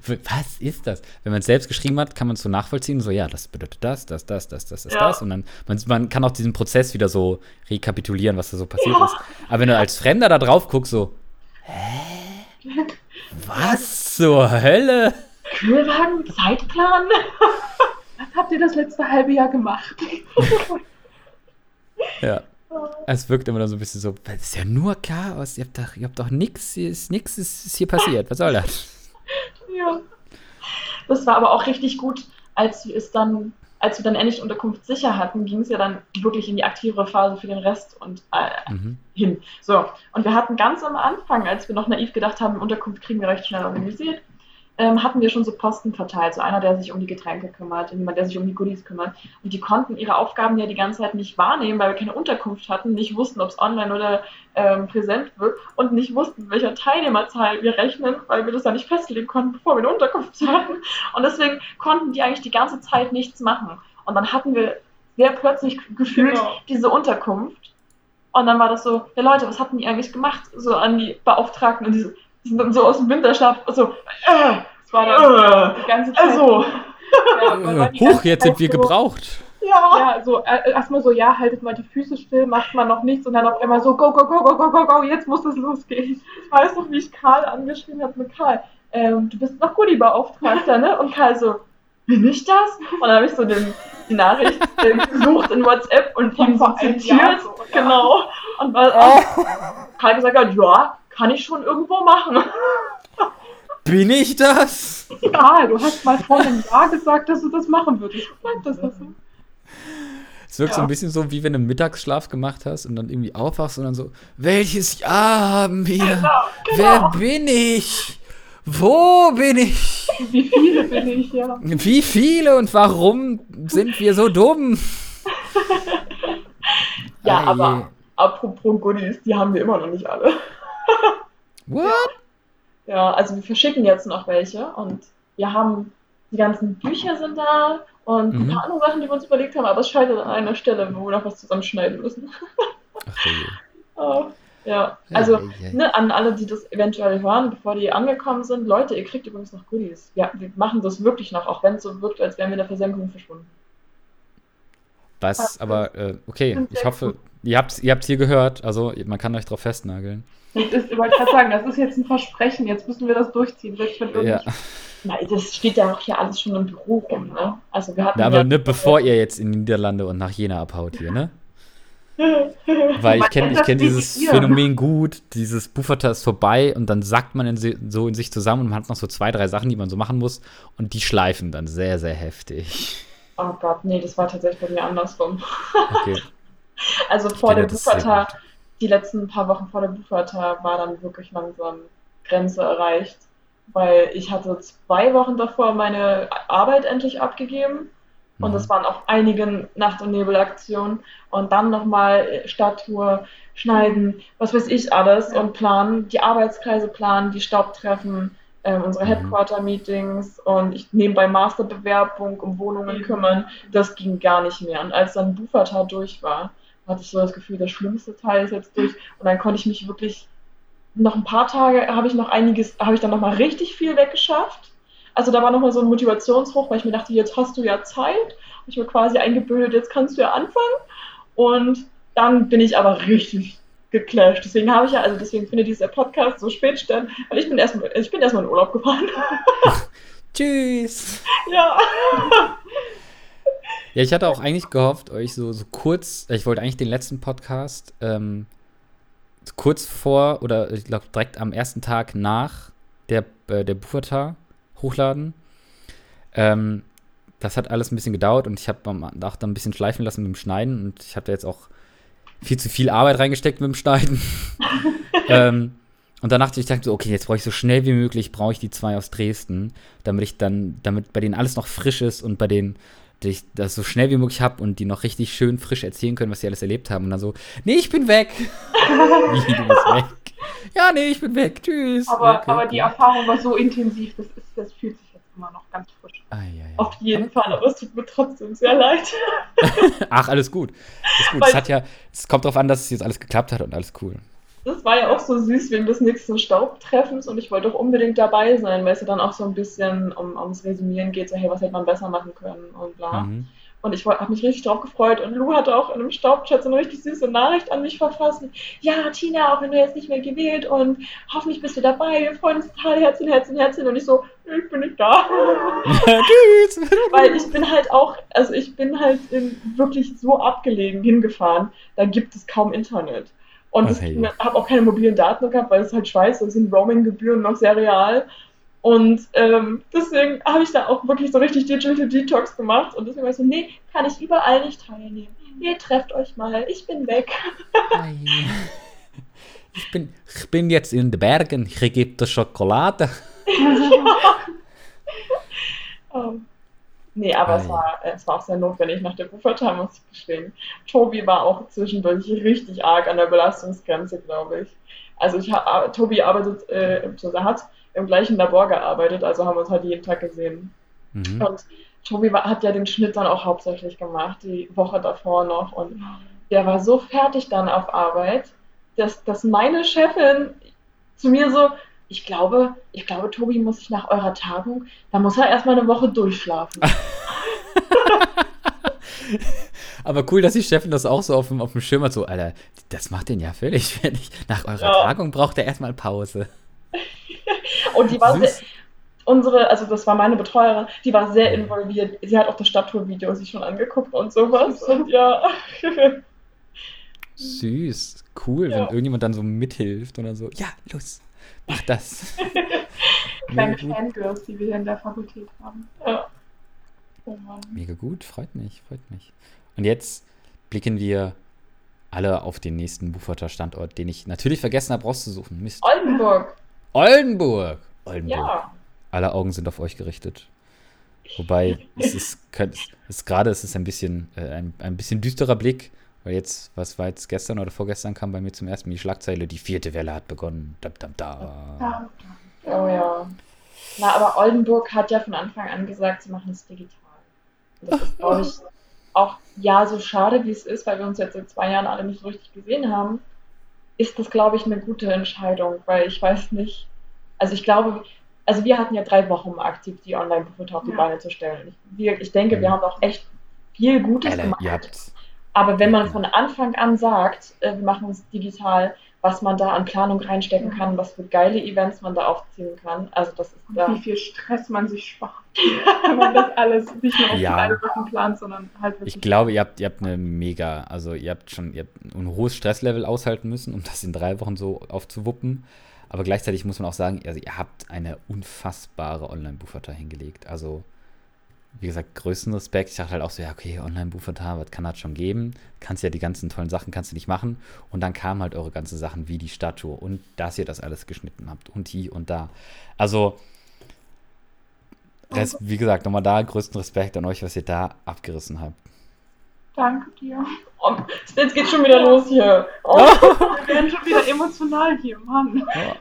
Was ist das? Wenn man es selbst geschrieben hat, kann man es so nachvollziehen, so ja, das bedeutet das, das, das, das, das, das, ja. das. Und dann, man, man kann auch diesen Prozess wieder so rekapitulieren, was da so passiert ja. ist. Aber wenn du als Fremder da drauf guckst, so, hä? Was zur Hölle? Kühlwagen, Zeitplan? <laughs> Was habt ihr das letzte halbe Jahr gemacht? <laughs> ja. Es wirkt immer so ein bisschen so, das ist ja nur Chaos, ihr habt doch, ihr habt doch nichts, nichts ist hier passiert, was soll das? <laughs> Ja. Das war aber auch richtig gut, als wir es dann, als wir dann endlich Unterkunft sicher hatten, ging es ja dann wirklich in die aktivere Phase für den Rest und äh, mhm. hin. So, und wir hatten ganz am Anfang, als wir noch naiv gedacht haben, Unterkunft kriegen wir recht schnell organisiert, ähm, hatten wir schon so Posten verteilt. So einer, der sich um die Getränke kümmert, jemand, der sich um die Goodies kümmert. Und die konnten ihre Aufgaben ja die ganze Zeit nicht wahrnehmen, weil wir keine Unterkunft hatten, nicht wussten, ob es online oder ähm, präsent wird und nicht wussten, welcher Teilnehmerzahl wir rechnen, weil wir das ja nicht festlegen konnten, bevor wir eine Unterkunft <laughs> hatten. Und deswegen konnten die eigentlich die ganze Zeit nichts machen. Und dann hatten wir sehr plötzlich gefühlt genau. diese Unterkunft. Und dann war das so, ja Leute, was hatten die eigentlich gemacht? So an die Beauftragten und diese, so aus dem Winterschlaf, so, äh, das war dann äh, die ganze Zeit. Also. Ja, Huch, jetzt sind wir so, gebraucht. Ja. ja, so äh, erstmal so, ja, haltet mal die Füße still, macht mal noch nichts und dann auf einmal so, go, go, go, go, go, go, go, jetzt muss es losgehen. Ich weiß noch, wie ich Karl angeschrieben habe mit Karl. Ähm, du bist noch Goodie-Beauftragter, ne? Und Karl so, bin ich das? Und dann habe ich so den, die Nachricht äh, gesucht in WhatsApp und ihm so zitiert. So, ja. Genau. Und weil oh. Karl gesagt hat, ja, kann ich schon irgendwo machen. <laughs> Bin ich das? Ja, du hast mal vor einem Jahr gesagt, dass du das machen würdest. Sag das so. Es wirkt ja. so ein bisschen so, wie wenn du einen Mittagsschlaf gemacht hast und dann irgendwie aufwachst und dann so, welches Jahr haben wir? Genau, genau. Wer bin ich? Wo bin ich? Wie viele bin ich, ja. Wie viele und warum sind wir so dumm? <laughs> ja, aber apropos Goodies, die haben wir immer noch nicht alle. What? Ja, also wir verschicken jetzt noch welche und wir haben die ganzen Bücher sind da und ein Mhm. paar andere Sachen, die wir uns überlegt haben, aber es scheitert an einer Stelle, wo wir noch was zusammenschneiden müssen. Ach je. <laughs> Ah, ja, also ne, an alle, die das eventuell hören, bevor die angekommen sind, Leute, ihr kriegt übrigens noch Goodies. Ja, wir machen das wirklich noch, auch wenn es so wirkt, als wären wir in der Versenkung verschwunden. Was, aber, äh, okay, ich hoffe, ihr habt es ihr habt's hier gehört, also man kann euch drauf festnageln. Das ist, ich wollte gerade sagen, das ist jetzt ein Versprechen, jetzt müssen wir das durchziehen. Selbst wenn Ja, Nein, das steht ja auch hier alles schon im Büro rum, ne? Also wir hatten Na, aber ja, ne, bevor ihr jetzt in die Niederlande und nach Jena abhaut hier, ne? Weil ich kenne ich Das kenn dieses ihr. Phänomen gut, dieses Bufferter ist vorbei und dann sackt man in so in sich zusammen und man hat noch so zwei, drei Sachen, die man so machen muss und die schleifen dann sehr, sehr heftig. Oh Gott, nee, das war tatsächlich bei mir andersrum. Okay. <laughs> Also vor das Bufata, gut. Die letzten paar Wochen vor der Bufata war dann wirklich langsam Grenze erreicht, weil ich hatte zwei Wochen davor meine Arbeit endlich abgegeben und Mhm. es waren auch einige Nacht- und Nebelaktionen und dann nochmal Stadttour, schneiden, was weiß ich alles und planen, die Arbeitskreise planen, die Staubtreffen, ähm, unsere Mhm. Headquarter-Meetings und ich nebenbei Masterbewerbung, um Wohnungen kümmern, das ging gar nicht mehr. Und als dann Bufata durch war, hatte ich so das Gefühl, das schlimmste Teil ist jetzt durch und dann konnte ich mich wirklich noch ein paar Tage habe ich noch einiges, habe ich dann noch mal richtig viel weggeschafft. Also da war noch mal so ein Motivationshoch, weil ich mir dachte, jetzt hast du ja Zeit. Hab ich mir quasi eingebildet, jetzt kannst du ja anfangen. Und dann bin ich aber richtig geclasht. Deswegen habe ich ja, also deswegen findet dieser Podcast so spät statt, weil ich bin erstmal, ich bin erstmal in Urlaub gefahren. <laughs> Tschüss! ja. Ja, ich hatte auch eigentlich gehofft, euch so, so kurz, ich wollte eigentlich den letzten Podcast ähm, kurz vor oder ich glaube direkt am ersten Tag nach der, äh, der Bufferta hochladen. Ähm, das hat alles ein bisschen gedauert und ich habe am Tag dann ein bisschen schleifen lassen mit dem Schneiden und ich habe da jetzt auch viel zu viel Arbeit reingesteckt mit dem Schneiden. <laughs> ähm, und dann dachte ich, ich dachte so, okay, jetzt brauche ich so schnell wie möglich, brauche ich die zwei aus Dresden, damit ich dann, damit bei denen alles noch frisch ist und bei denen dass ich das so schnell wie möglich habe und die noch richtig schön frisch erzählen können, was sie alles erlebt haben. Und dann so, nee, ich bin weg. <laughs> wie, du bist weg? Ja, nee, ich bin weg. Tschüss. Aber, Okay, aber die. Erfahrung war so intensiv, das, ist, das fühlt sich jetzt immer noch ganz frisch. Ah, ja, ja. Auf jeden Fall, aber es tut mir trotzdem sehr leid. <laughs> Ach, alles gut. Ist gut. Weil- Es hat ja, es kommt darauf an, dass es jetzt alles geklappt hat und alles cool. Das war ja auch so süß wegen des nächsten Staubtreffens und ich wollte auch unbedingt dabei sein, weil es ja dann auch so ein bisschen um, ums Resümieren geht, so hey, was hätte man besser machen können und bla. Mhm. Und ich habe mich richtig drauf gefreut und Lou hatte auch in einem Staubchat so eine richtig süße Nachricht an mich verfasst. Ja, Tina, auch wenn du jetzt nicht mehr gewählt und hoffentlich bist du dabei, wir freuen uns total, Herzchen, Herzchen, Herzchen. Und ich so, ich bin nicht da. <laughs> Tschüss. <laughs> Weil ich bin halt auch, also ich bin halt in, wirklich so abgelegen hingefahren, da gibt es kaum Internet. Und hey. ich habe auch keine mobilen Daten gehabt, weil es halt scheiße, es sind Roaming-Gebühren noch sehr real. Und ähm, deswegen habe ich da auch wirklich so richtig Digital Detox gemacht. Und deswegen war ich so, nee, kann ich überall nicht teilnehmen. Ihr trefft euch mal, ich bin weg. Ich bin, ich bin jetzt in den Bergen. Ich gebe dir Schokolade. <laughs> <laughs> Ähm, nee, aber es Ei. war, es war auch sehr notwendig nach der Buffertime, muss ich gestehen. Tobi war auch zwischendurch richtig arg an der Belastungsgrenze, glaube ich. Also ich, Tobi arbeitet, äh, hat im gleichen Labor gearbeitet, also haben wir uns halt jeden Tag gesehen. Mhm. Und Tobi war, hat ja den Schnitt dann auch hauptsächlich gemacht, die Woche davor noch. Und der war so fertig dann auf Arbeit, dass, dass meine Chefin zu mir so, ich glaube, ich glaube, Tobi muss sich nach eurer Tagung, da muss er erstmal eine Woche durchschlafen. <laughs> Aber cool, dass die Chefin das auch so auf dem, auf dem Schirm hat. So, Alter, das macht den ja völlig fertig. Nach eurer Ja. Tagung braucht er erstmal Pause. <laughs> Und die war sehr, unsere, also das war meine Betreuerin, die war sehr involviert. Sie hat auch das Stadttour-Video sich schon angeguckt und sowas. Und ja, <laughs> Süß. Cool, Ja. wenn irgendjemand dann so mithilft oder so. Ja, los, mach das. <laughs> Kleine. Fangirls, die wir hier in der Fakultät haben. ja. Oh Mann. Mega gut, freut mich, freut mich. Und jetzt blicken wir alle auf den nächsten Bufferter Standort, den ich natürlich vergessen habe rauszusuchen. Mist. Oldenburg, Oldenburg. Oldenburg. ja. Alle Augen sind auf euch gerichtet. Wobei, es ist, es ist gerade, es ist ein bisschen, äh, ein, ein bisschen düsterer Blick Weil jetzt, was war jetzt gestern oder vorgestern kam bei mir zum ersten Mal die Schlagzeile, die vierte Welle hat begonnen. Da, da, da. Oh ja. Na, aber Oldenburg hat ja von Anfang an gesagt, sie machen es digital. Und das ist, glaube ich, auch ja so schade, wie es ist, weil wir uns jetzt seit zwei Jahren alle nicht so richtig gesehen haben, ist das, glaube ich, eine gute Entscheidung, weil ich weiß nicht, also ich glaube, also wir hatten ja drei Wochen, um aktiv die Online-Buchhaltung auf die Ja. Beine zu stellen. Ich, wir, ich denke, wir Mhm. haben auch echt viel Gutes Alter, gemacht. ihr habt, Aber wenn man von Anfang an sagt, äh, wir machen es digital, was man da an Planung reinstecken kann, was für geile Events man da aufziehen kann, also das ist da. wie viel Stress man sich spart, <laughs> wenn man das alles nicht nur auf Ja. drei Wochen plant, sondern halt wirklich. ich glaube, ihr habt, ihr habt eine mega, also ihr habt schon, ihr habt ein hohes Stresslevel aushalten müssen, um das in drei Wochen so aufzuwuppen. Aber gleichzeitig muss man auch sagen, also ihr habt eine unfassbare Online-Buchverteilung hingelegt. Also, wie gesagt, größten Respekt. Ich dachte halt auch so, ja, okay, Online-Buchverteilung, was kann das schon geben? Kannst ja die ganzen tollen Sachen, kannst du nicht machen. Und dann kamen halt eure ganzen Sachen wie die Statue und dass ihr das alles geschnitten habt und hier und da. Also, Res wie gesagt, nochmal da größten Respekt an euch, was ihr da abgerissen habt. Danke dir. Oh, jetzt geht's schon wieder los hier. Oh. <laughs> Wir werden schon wieder emotional hier, Mann. Oh.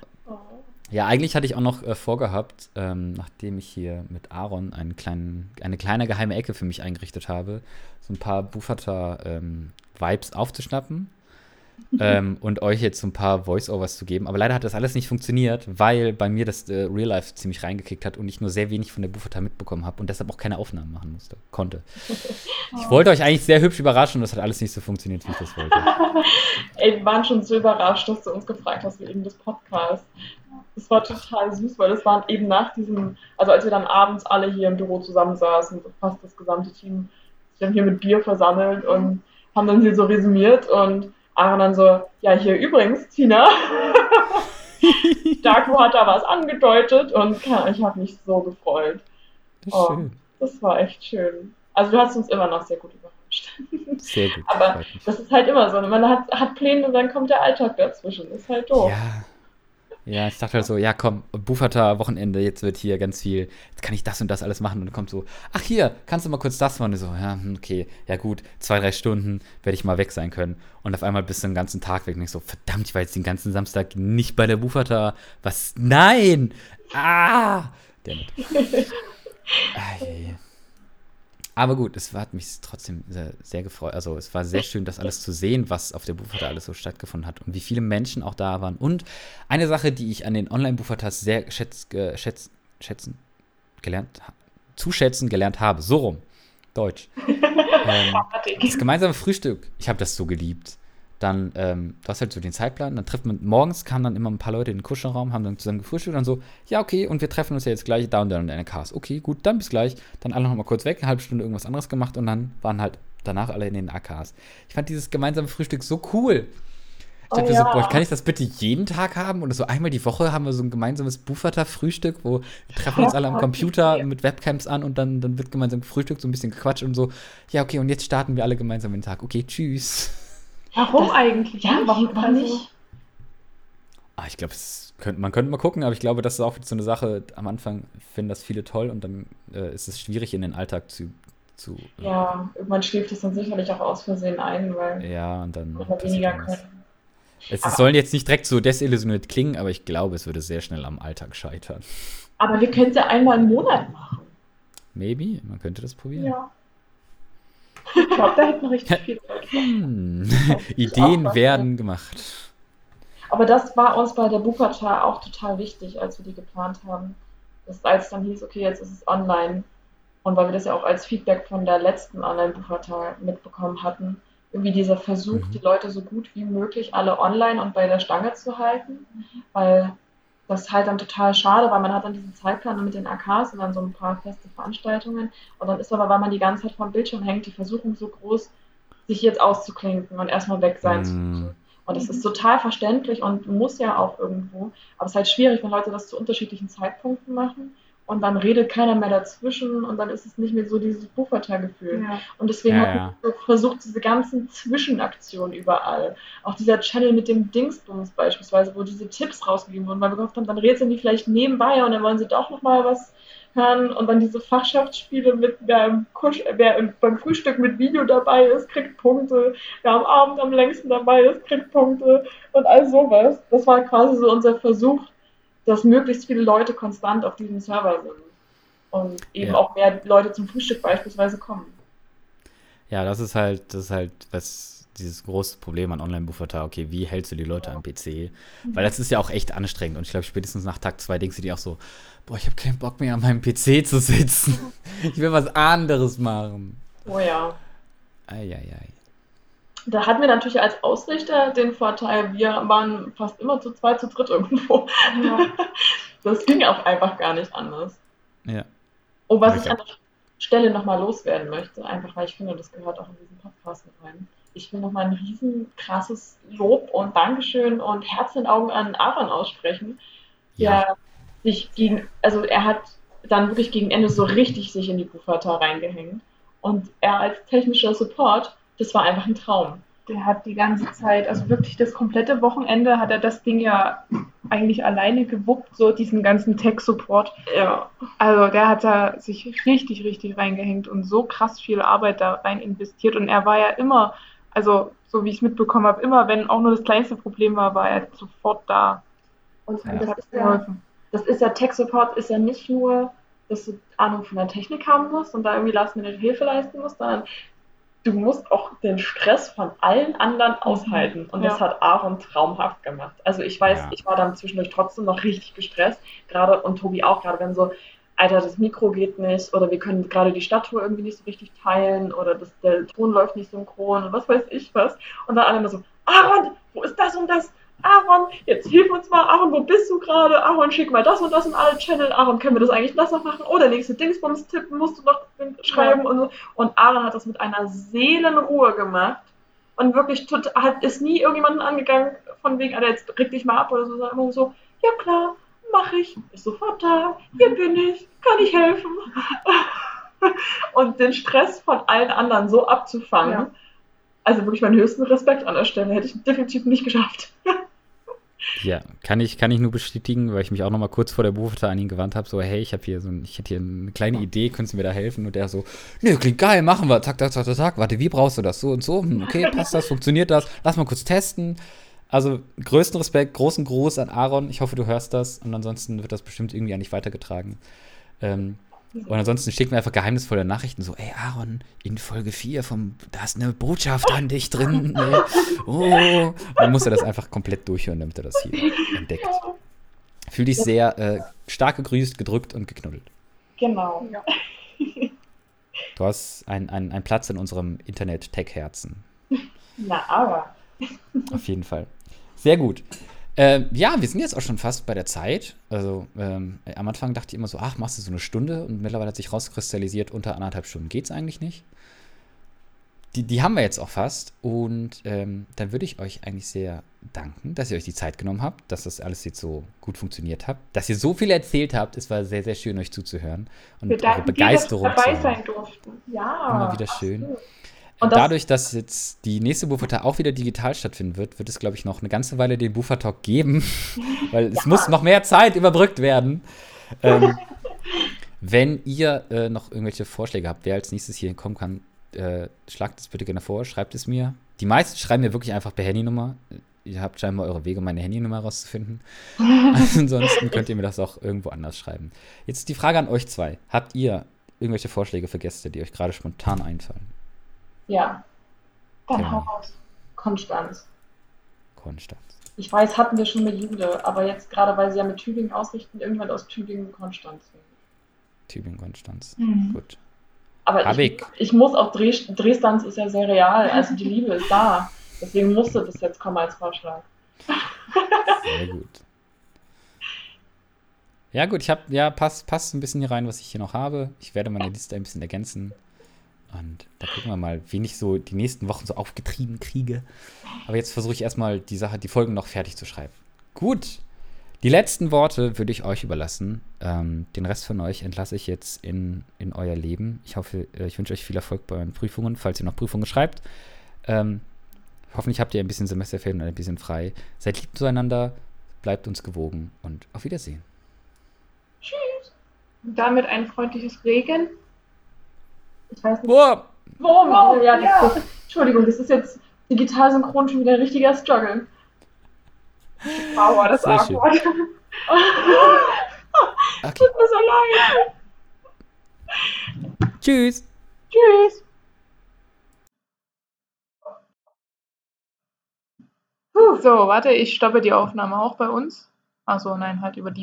Ja, eigentlich hatte ich auch noch äh, vorgehabt, ähm, nachdem ich hier mit Aaron einen kleinen, eine kleine geheime Ecke für mich eingerichtet habe, so ein paar Bufata-Vibes aufzuschnappen <laughs> ähm, und euch jetzt so ein paar Voice-Overs zu geben. Aber leider hat das alles nicht funktioniert, weil bei mir das äh, Real Life ziemlich reingekickt hat und ich nur sehr wenig von der Bufata mitbekommen habe und deshalb auch keine Aufnahmen machen musste, konnte. <laughs> Ich wollte euch eigentlich sehr hübsch überraschen und das hat alles nicht so funktioniert, wie ich das wollte. <laughs> Ey, wir waren schon so überrascht, dass du uns gefragt hast wegen des Podcasts. Das war total süß, weil das waren eben nach diesem, also als wir dann abends alle hier im Büro zusammensaßen, fast das gesamte Team, sich dann hier mit Bier versammelt und haben dann hier so resümiert und Aaron dann so, ja, hier übrigens, Tina, <laughs> Darko hat da was angedeutet und ja, ich habe mich so gefreut. Das Oh. Das war echt schön. Also du hast uns immer noch sehr gut überrascht. Sehr gut. Aber. Das ist halt immer so. Man hat, hat Pläne und dann kommt der Alltag dazwischen. Ist halt doof. Ja. Ja, ich dachte halt so, ja komm, Bufata Wochenende, jetzt wird hier ganz viel, jetzt kann ich das und das alles machen und dann kommt so, ach hier, kannst du mal kurz das machen? Und so, ja, hm, okay, ja gut, zwei, drei Stunden werde ich mal weg sein können. Und auf einmal bist du den ganzen Tag weg und ich so, verdammt, ich war jetzt den ganzen Samstag nicht bei der Bufata. Was? Nein! Ah! Der mit. Ah, je, je. Aber gut, es hat mich trotzdem sehr, sehr gefreut. Also es war sehr schön, das alles zu sehen, was auf der Bufata alles so stattgefunden hat und wie viele Menschen auch da waren. Und eine Sache, die ich an den Online-Bufatas sehr schätz, äh, schätz, schätzen gelernt, ha- zu schätzen gelernt habe. So rum. Deutsch. <laughs> ähm, das gemeinsame Frühstück, ich habe das so geliebt. Dann, ähm, du hast halt so den Zeitplan, dann trifft man, morgens kamen dann immer ein paar Leute in den Kuschelraum, haben dann zusammen gefrühstückt und dann so, ja, okay, und wir treffen uns ja jetzt gleich da und da in einer Cars. Okay, gut, dann bis gleich. Dann alle noch mal kurz weg, eine halbe Stunde irgendwas anderes gemacht und dann waren halt danach alle in den AKs. Ich fand dieses gemeinsame Frühstück so cool. Ich Oh dachte ja. so, boah, kann ich das bitte jeden Tag haben? Oder so einmal die Woche haben wir so ein gemeinsames Bufferter-Frühstück, wo wir treffen uns alle am <laughs> Computer mit Webcams an und dann, dann wird gemeinsam gefrühstückt, so ein bisschen gequatscht und so, ja, okay, und jetzt starten wir alle gemeinsam den Tag. Okay, tschüss. Warum Das- eigentlich? Ja, warum, warum Also, nicht? Ah, ich glaube, könnt, man könnte mal gucken, aber ich glaube, das ist auch so eine Sache, am Anfang finden das viele toll und dann äh, ist es schwierig in den Alltag zu. zu äh, Ja, irgendwann schläft es dann sicherlich auch aus Versehen ein, weil ja, und dann. weniger können. Es, es sollen jetzt nicht direkt so desillusioniert klingen, aber ich glaube, es würde sehr schnell am Alltag scheitern. Aber wir können es ja einmal im Monat machen. Maybe, man könnte das probieren. Ja. Ich glaube, da hätten richtig viele Leute. Hm. auch Ideen werden gemacht. Aber das war uns bei der Bukata auch total wichtig, als wir die geplant haben. Das, als dann hieß, okay, jetzt ist es online. Und weil wir das ja auch als Feedback von der letzten Online-Bukata mitbekommen hatten, irgendwie dieser Versuch, Mhm. die Leute so gut wie möglich alle online und bei der Stange zu halten. Weil das ist halt dann total schade, weil man hat dann diesen Zeitplan mit den AKs und dann so ein paar feste Veranstaltungen. Und dann ist aber, weil man die ganze Zeit vom Bildschirm hängt, die Versuchung so groß, sich jetzt auszuklinken und erstmal weg sein zu Mhm. müssen. Und das ist total verständlich und muss ja auch irgendwo. Aber es ist halt schwierig, wenn Leute das zu unterschiedlichen Zeitpunkten machen und dann redet keiner mehr dazwischen und dann ist es nicht mehr so dieses Pufferter-Gefühl. Ja. Und deswegen Ja, hat ja. man so versucht, diese ganzen Zwischenaktionen überall. Auch dieser Channel mit dem Dingsbums beispielsweise, wo diese Tipps rausgegeben wurden, weil wir gehofft haben, dann rätseln die vielleicht nebenbei und dann wollen sie doch nochmal was hören und dann diese Fachschaftsspiele mit, wer, im Kusch, wer beim Frühstück mit Video dabei ist, kriegt Punkte, wer am Abend am längsten dabei ist, kriegt Punkte und all sowas. Das war quasi so unser Versuch, dass möglichst viele Leute konstant auf diesem Server sind und eben ja. auch mehr Leute zum Frühstück beispielsweise kommen. Ja, das ist halt, das ist halt was dieses große Problem an Online-Buchvertrag, okay, wie hältst du die Leute am PC? Weil das ist ja auch echt anstrengend und ich glaube, spätestens nach Tag 2 denkst du dir auch so, boah, ich habe keinen Bock mehr an meinem PC zu sitzen. <laughs> ich will was anderes machen. Oh ja. Eieiei. Da hatten wir natürlich als Ausrichter den Vorteil, wir waren fast immer zu zweit, zu dritt irgendwo. Ja. <laughs> Das ging auch einfach gar nicht anders. Ja. Und was ich, ich an der Stelle nochmal loswerden möchte, einfach weil ich finde, das gehört auch in diesen Podcast mit rein ich will nochmal ein riesen krasses Lob und Dankeschön und Herz in Augen an Aaron aussprechen, ja. der sich gegen, also er hat dann wirklich gegen Ende so richtig sich in die Bufata reingehängt. Und er als technischer Support, das war einfach ein Traum. Der hat die ganze Zeit, also wirklich das komplette Wochenende hat er das Ding ja eigentlich alleine gewuppt, so diesen ganzen Tech-Support. Ja. Also der hat da sich richtig, richtig reingehängt und so krass viel Arbeit da rein investiert. Und er war ja immer also so wie ich es mitbekommen habe, immer wenn auch nur das kleinste Problem war, war er sofort da. Und ja. das, ist ja, das ist ja Tech Support ist ja nicht nur, dass du Ahnung von der Technik haben musst und da irgendwie Last Minute Hilfe leisten musst, sondern du musst auch den Stress von allen anderen mhm. aushalten. Und ja. das hat Aaron traumhaft gemacht. Also ich weiß, ja. ich war dann zwischendurch trotzdem noch richtig gestresst, gerade und Tobi auch, gerade wenn so Alter, das Mikro geht nicht oder wir können gerade die Stadttour irgendwie nicht so richtig teilen oder das, der Ton läuft nicht synchron und was weiß ich was. Und dann alle immer so, Aaron, wo ist das und das? Aaron, jetzt hilf uns mal, Aaron, wo bist du gerade? Aaron, schick mal das und das in alle Channel. Aaron, können wir das eigentlich besser machen? Oh, der nächste Dingsbums tippen musst du noch schreiben und so. Und Aaron hat das mit einer Seelenruhe gemacht und wirklich tut, hat, ist nie irgendjemanden angegangen, von wegen, Alter, jetzt reg dich mal ab oder so, sondern immer so, ja klar, mache ich, ist sofort da, hier bin ich, kann ich helfen. <laughs> Und den Stress von allen anderen so abzufangen, ja. also wirklich meinen höchsten Respekt an der Stelle, hätte ich definitiv nicht geschafft. <laughs> Ja, kann ich, kann ich nur bestätigen, weil ich mich auch noch mal kurz vor der Buchhalter an ihn gewandt habe, so, hey, ich habe hier so ein, ich hätte hier eine kleine Idee, könntest du mir da helfen? Und der so, nö, klingt geil, machen wir, zack, zack, zack, zack, warte, wie brauchst du das? So und so, hm, okay, <laughs> passt das, funktioniert das? Lass mal kurz testen. Also größten Respekt, großen Gruß an Aaron. Ich hoffe, du hörst das und ansonsten wird das bestimmt irgendwie an dich weitergetragen. Ähm, und ansonsten schickt mir einfach geheimnisvolle Nachrichten, so, ey Aaron, in Folge 4 vom, da ist eine Botschaft an dich drin. <laughs> Ey. Oh. Dann muss er das einfach komplett durchhören, damit er das hier entdeckt. Fühl dich sehr äh, stark gegrüßt, gedrückt und geknuddelt. Genau. Ja. <laughs> Du hast einen ein Platz in unserem Internet-Tech-Herzen. Na, aber. Auf jeden Fall. Sehr gut. Äh, ja, wir sind jetzt auch schon fast bei der Zeit. Also ähm, am Anfang dachte ich immer so, ach, machst du so eine Stunde und mittlerweile hat sich rauskristallisiert, unter anderthalb Stunden geht es eigentlich nicht. Die, die haben wir jetzt auch fast und ähm, dann würde ich euch eigentlich sehr danken, dass ihr euch die Zeit genommen habt, dass das alles jetzt so gut funktioniert hat, dass ihr so viel erzählt habt. Es war sehr, sehr schön, euch zuzuhören und wir eure Begeisterung dir, dass wir dabei sein durften. Ja. Immer wieder schön. Absolut. Und dadurch, dass jetzt die nächste Buchvertag auch wieder digital stattfinden wird, wird es, glaube ich, noch eine ganze Weile den Buchvertalk geben, <laughs> weil es ja. muss noch mehr Zeit überbrückt werden. Ähm, <laughs> wenn ihr äh, noch irgendwelche Vorschläge habt, wer als nächstes hier kommen kann, äh, schlagt es bitte gerne vor, schreibt es mir. Die meisten schreiben mir wirklich einfach per Handynummer. Ihr habt scheinbar eure Wege, meine Handynummer rauszufinden. <laughs> Ansonsten könnt ihr mir das auch irgendwo anders schreiben. Jetzt die Frage an euch zwei. Habt ihr irgendwelche Vorschläge für Gäste, die euch gerade spontan einfallen? Ja. Dann hau raus. Konstanz. Konstanz. Ich weiß, hatten wir schon mit Jude, aber jetzt gerade, weil sie ja mit Tübingen ausrichten, irgendwann aus Tübingen Konstanz. Tübingen Konstanz. Mhm. Gut. Aber ich, ich. ich, muss auch Dres Dresdens ist ja sehr real, also die Liebe ist da. Deswegen musste das jetzt kommen als Vorschlag. Sehr gut. Ja, gut, ich habe, ja, passt, passt ein bisschen hier rein, was ich hier noch habe. Ich werde meine Liste ein bisschen ergänzen. Und da gucken wir mal, wen ich so die nächsten Wochen so aufgetrieben kriege. Aber jetzt versuche ich erstmal die Sache, die Folgen noch fertig zu schreiben. Gut. Die letzten Worte würde ich euch überlassen. Ähm, den Rest von euch entlasse ich jetzt in, in euer Leben. Ich hoffe, äh, ich wünsche euch viel Erfolg bei euren Prüfungen, falls ihr noch Prüfungen schreibt. Ähm, hoffentlich habt ihr ein bisschen Semesterferien und ein bisschen frei. Seid lieb zueinander, bleibt uns gewogen und auf Wiedersehen. Tschüss. Und damit ein freundliches Regen. Ich weiß nicht. Boah, Wurm! Wurm, ja, ja. Das, Entschuldigung, das ist jetzt digital synchron schon wieder ein richtiger Struggle. Wow, das Sehr schön. Arschwort. <laughs> okay. Tut mir so leid. Tschüss. Tschüss. So, warte, ich stoppe die Aufnahme auch bei uns. Achso, nein, halt über die.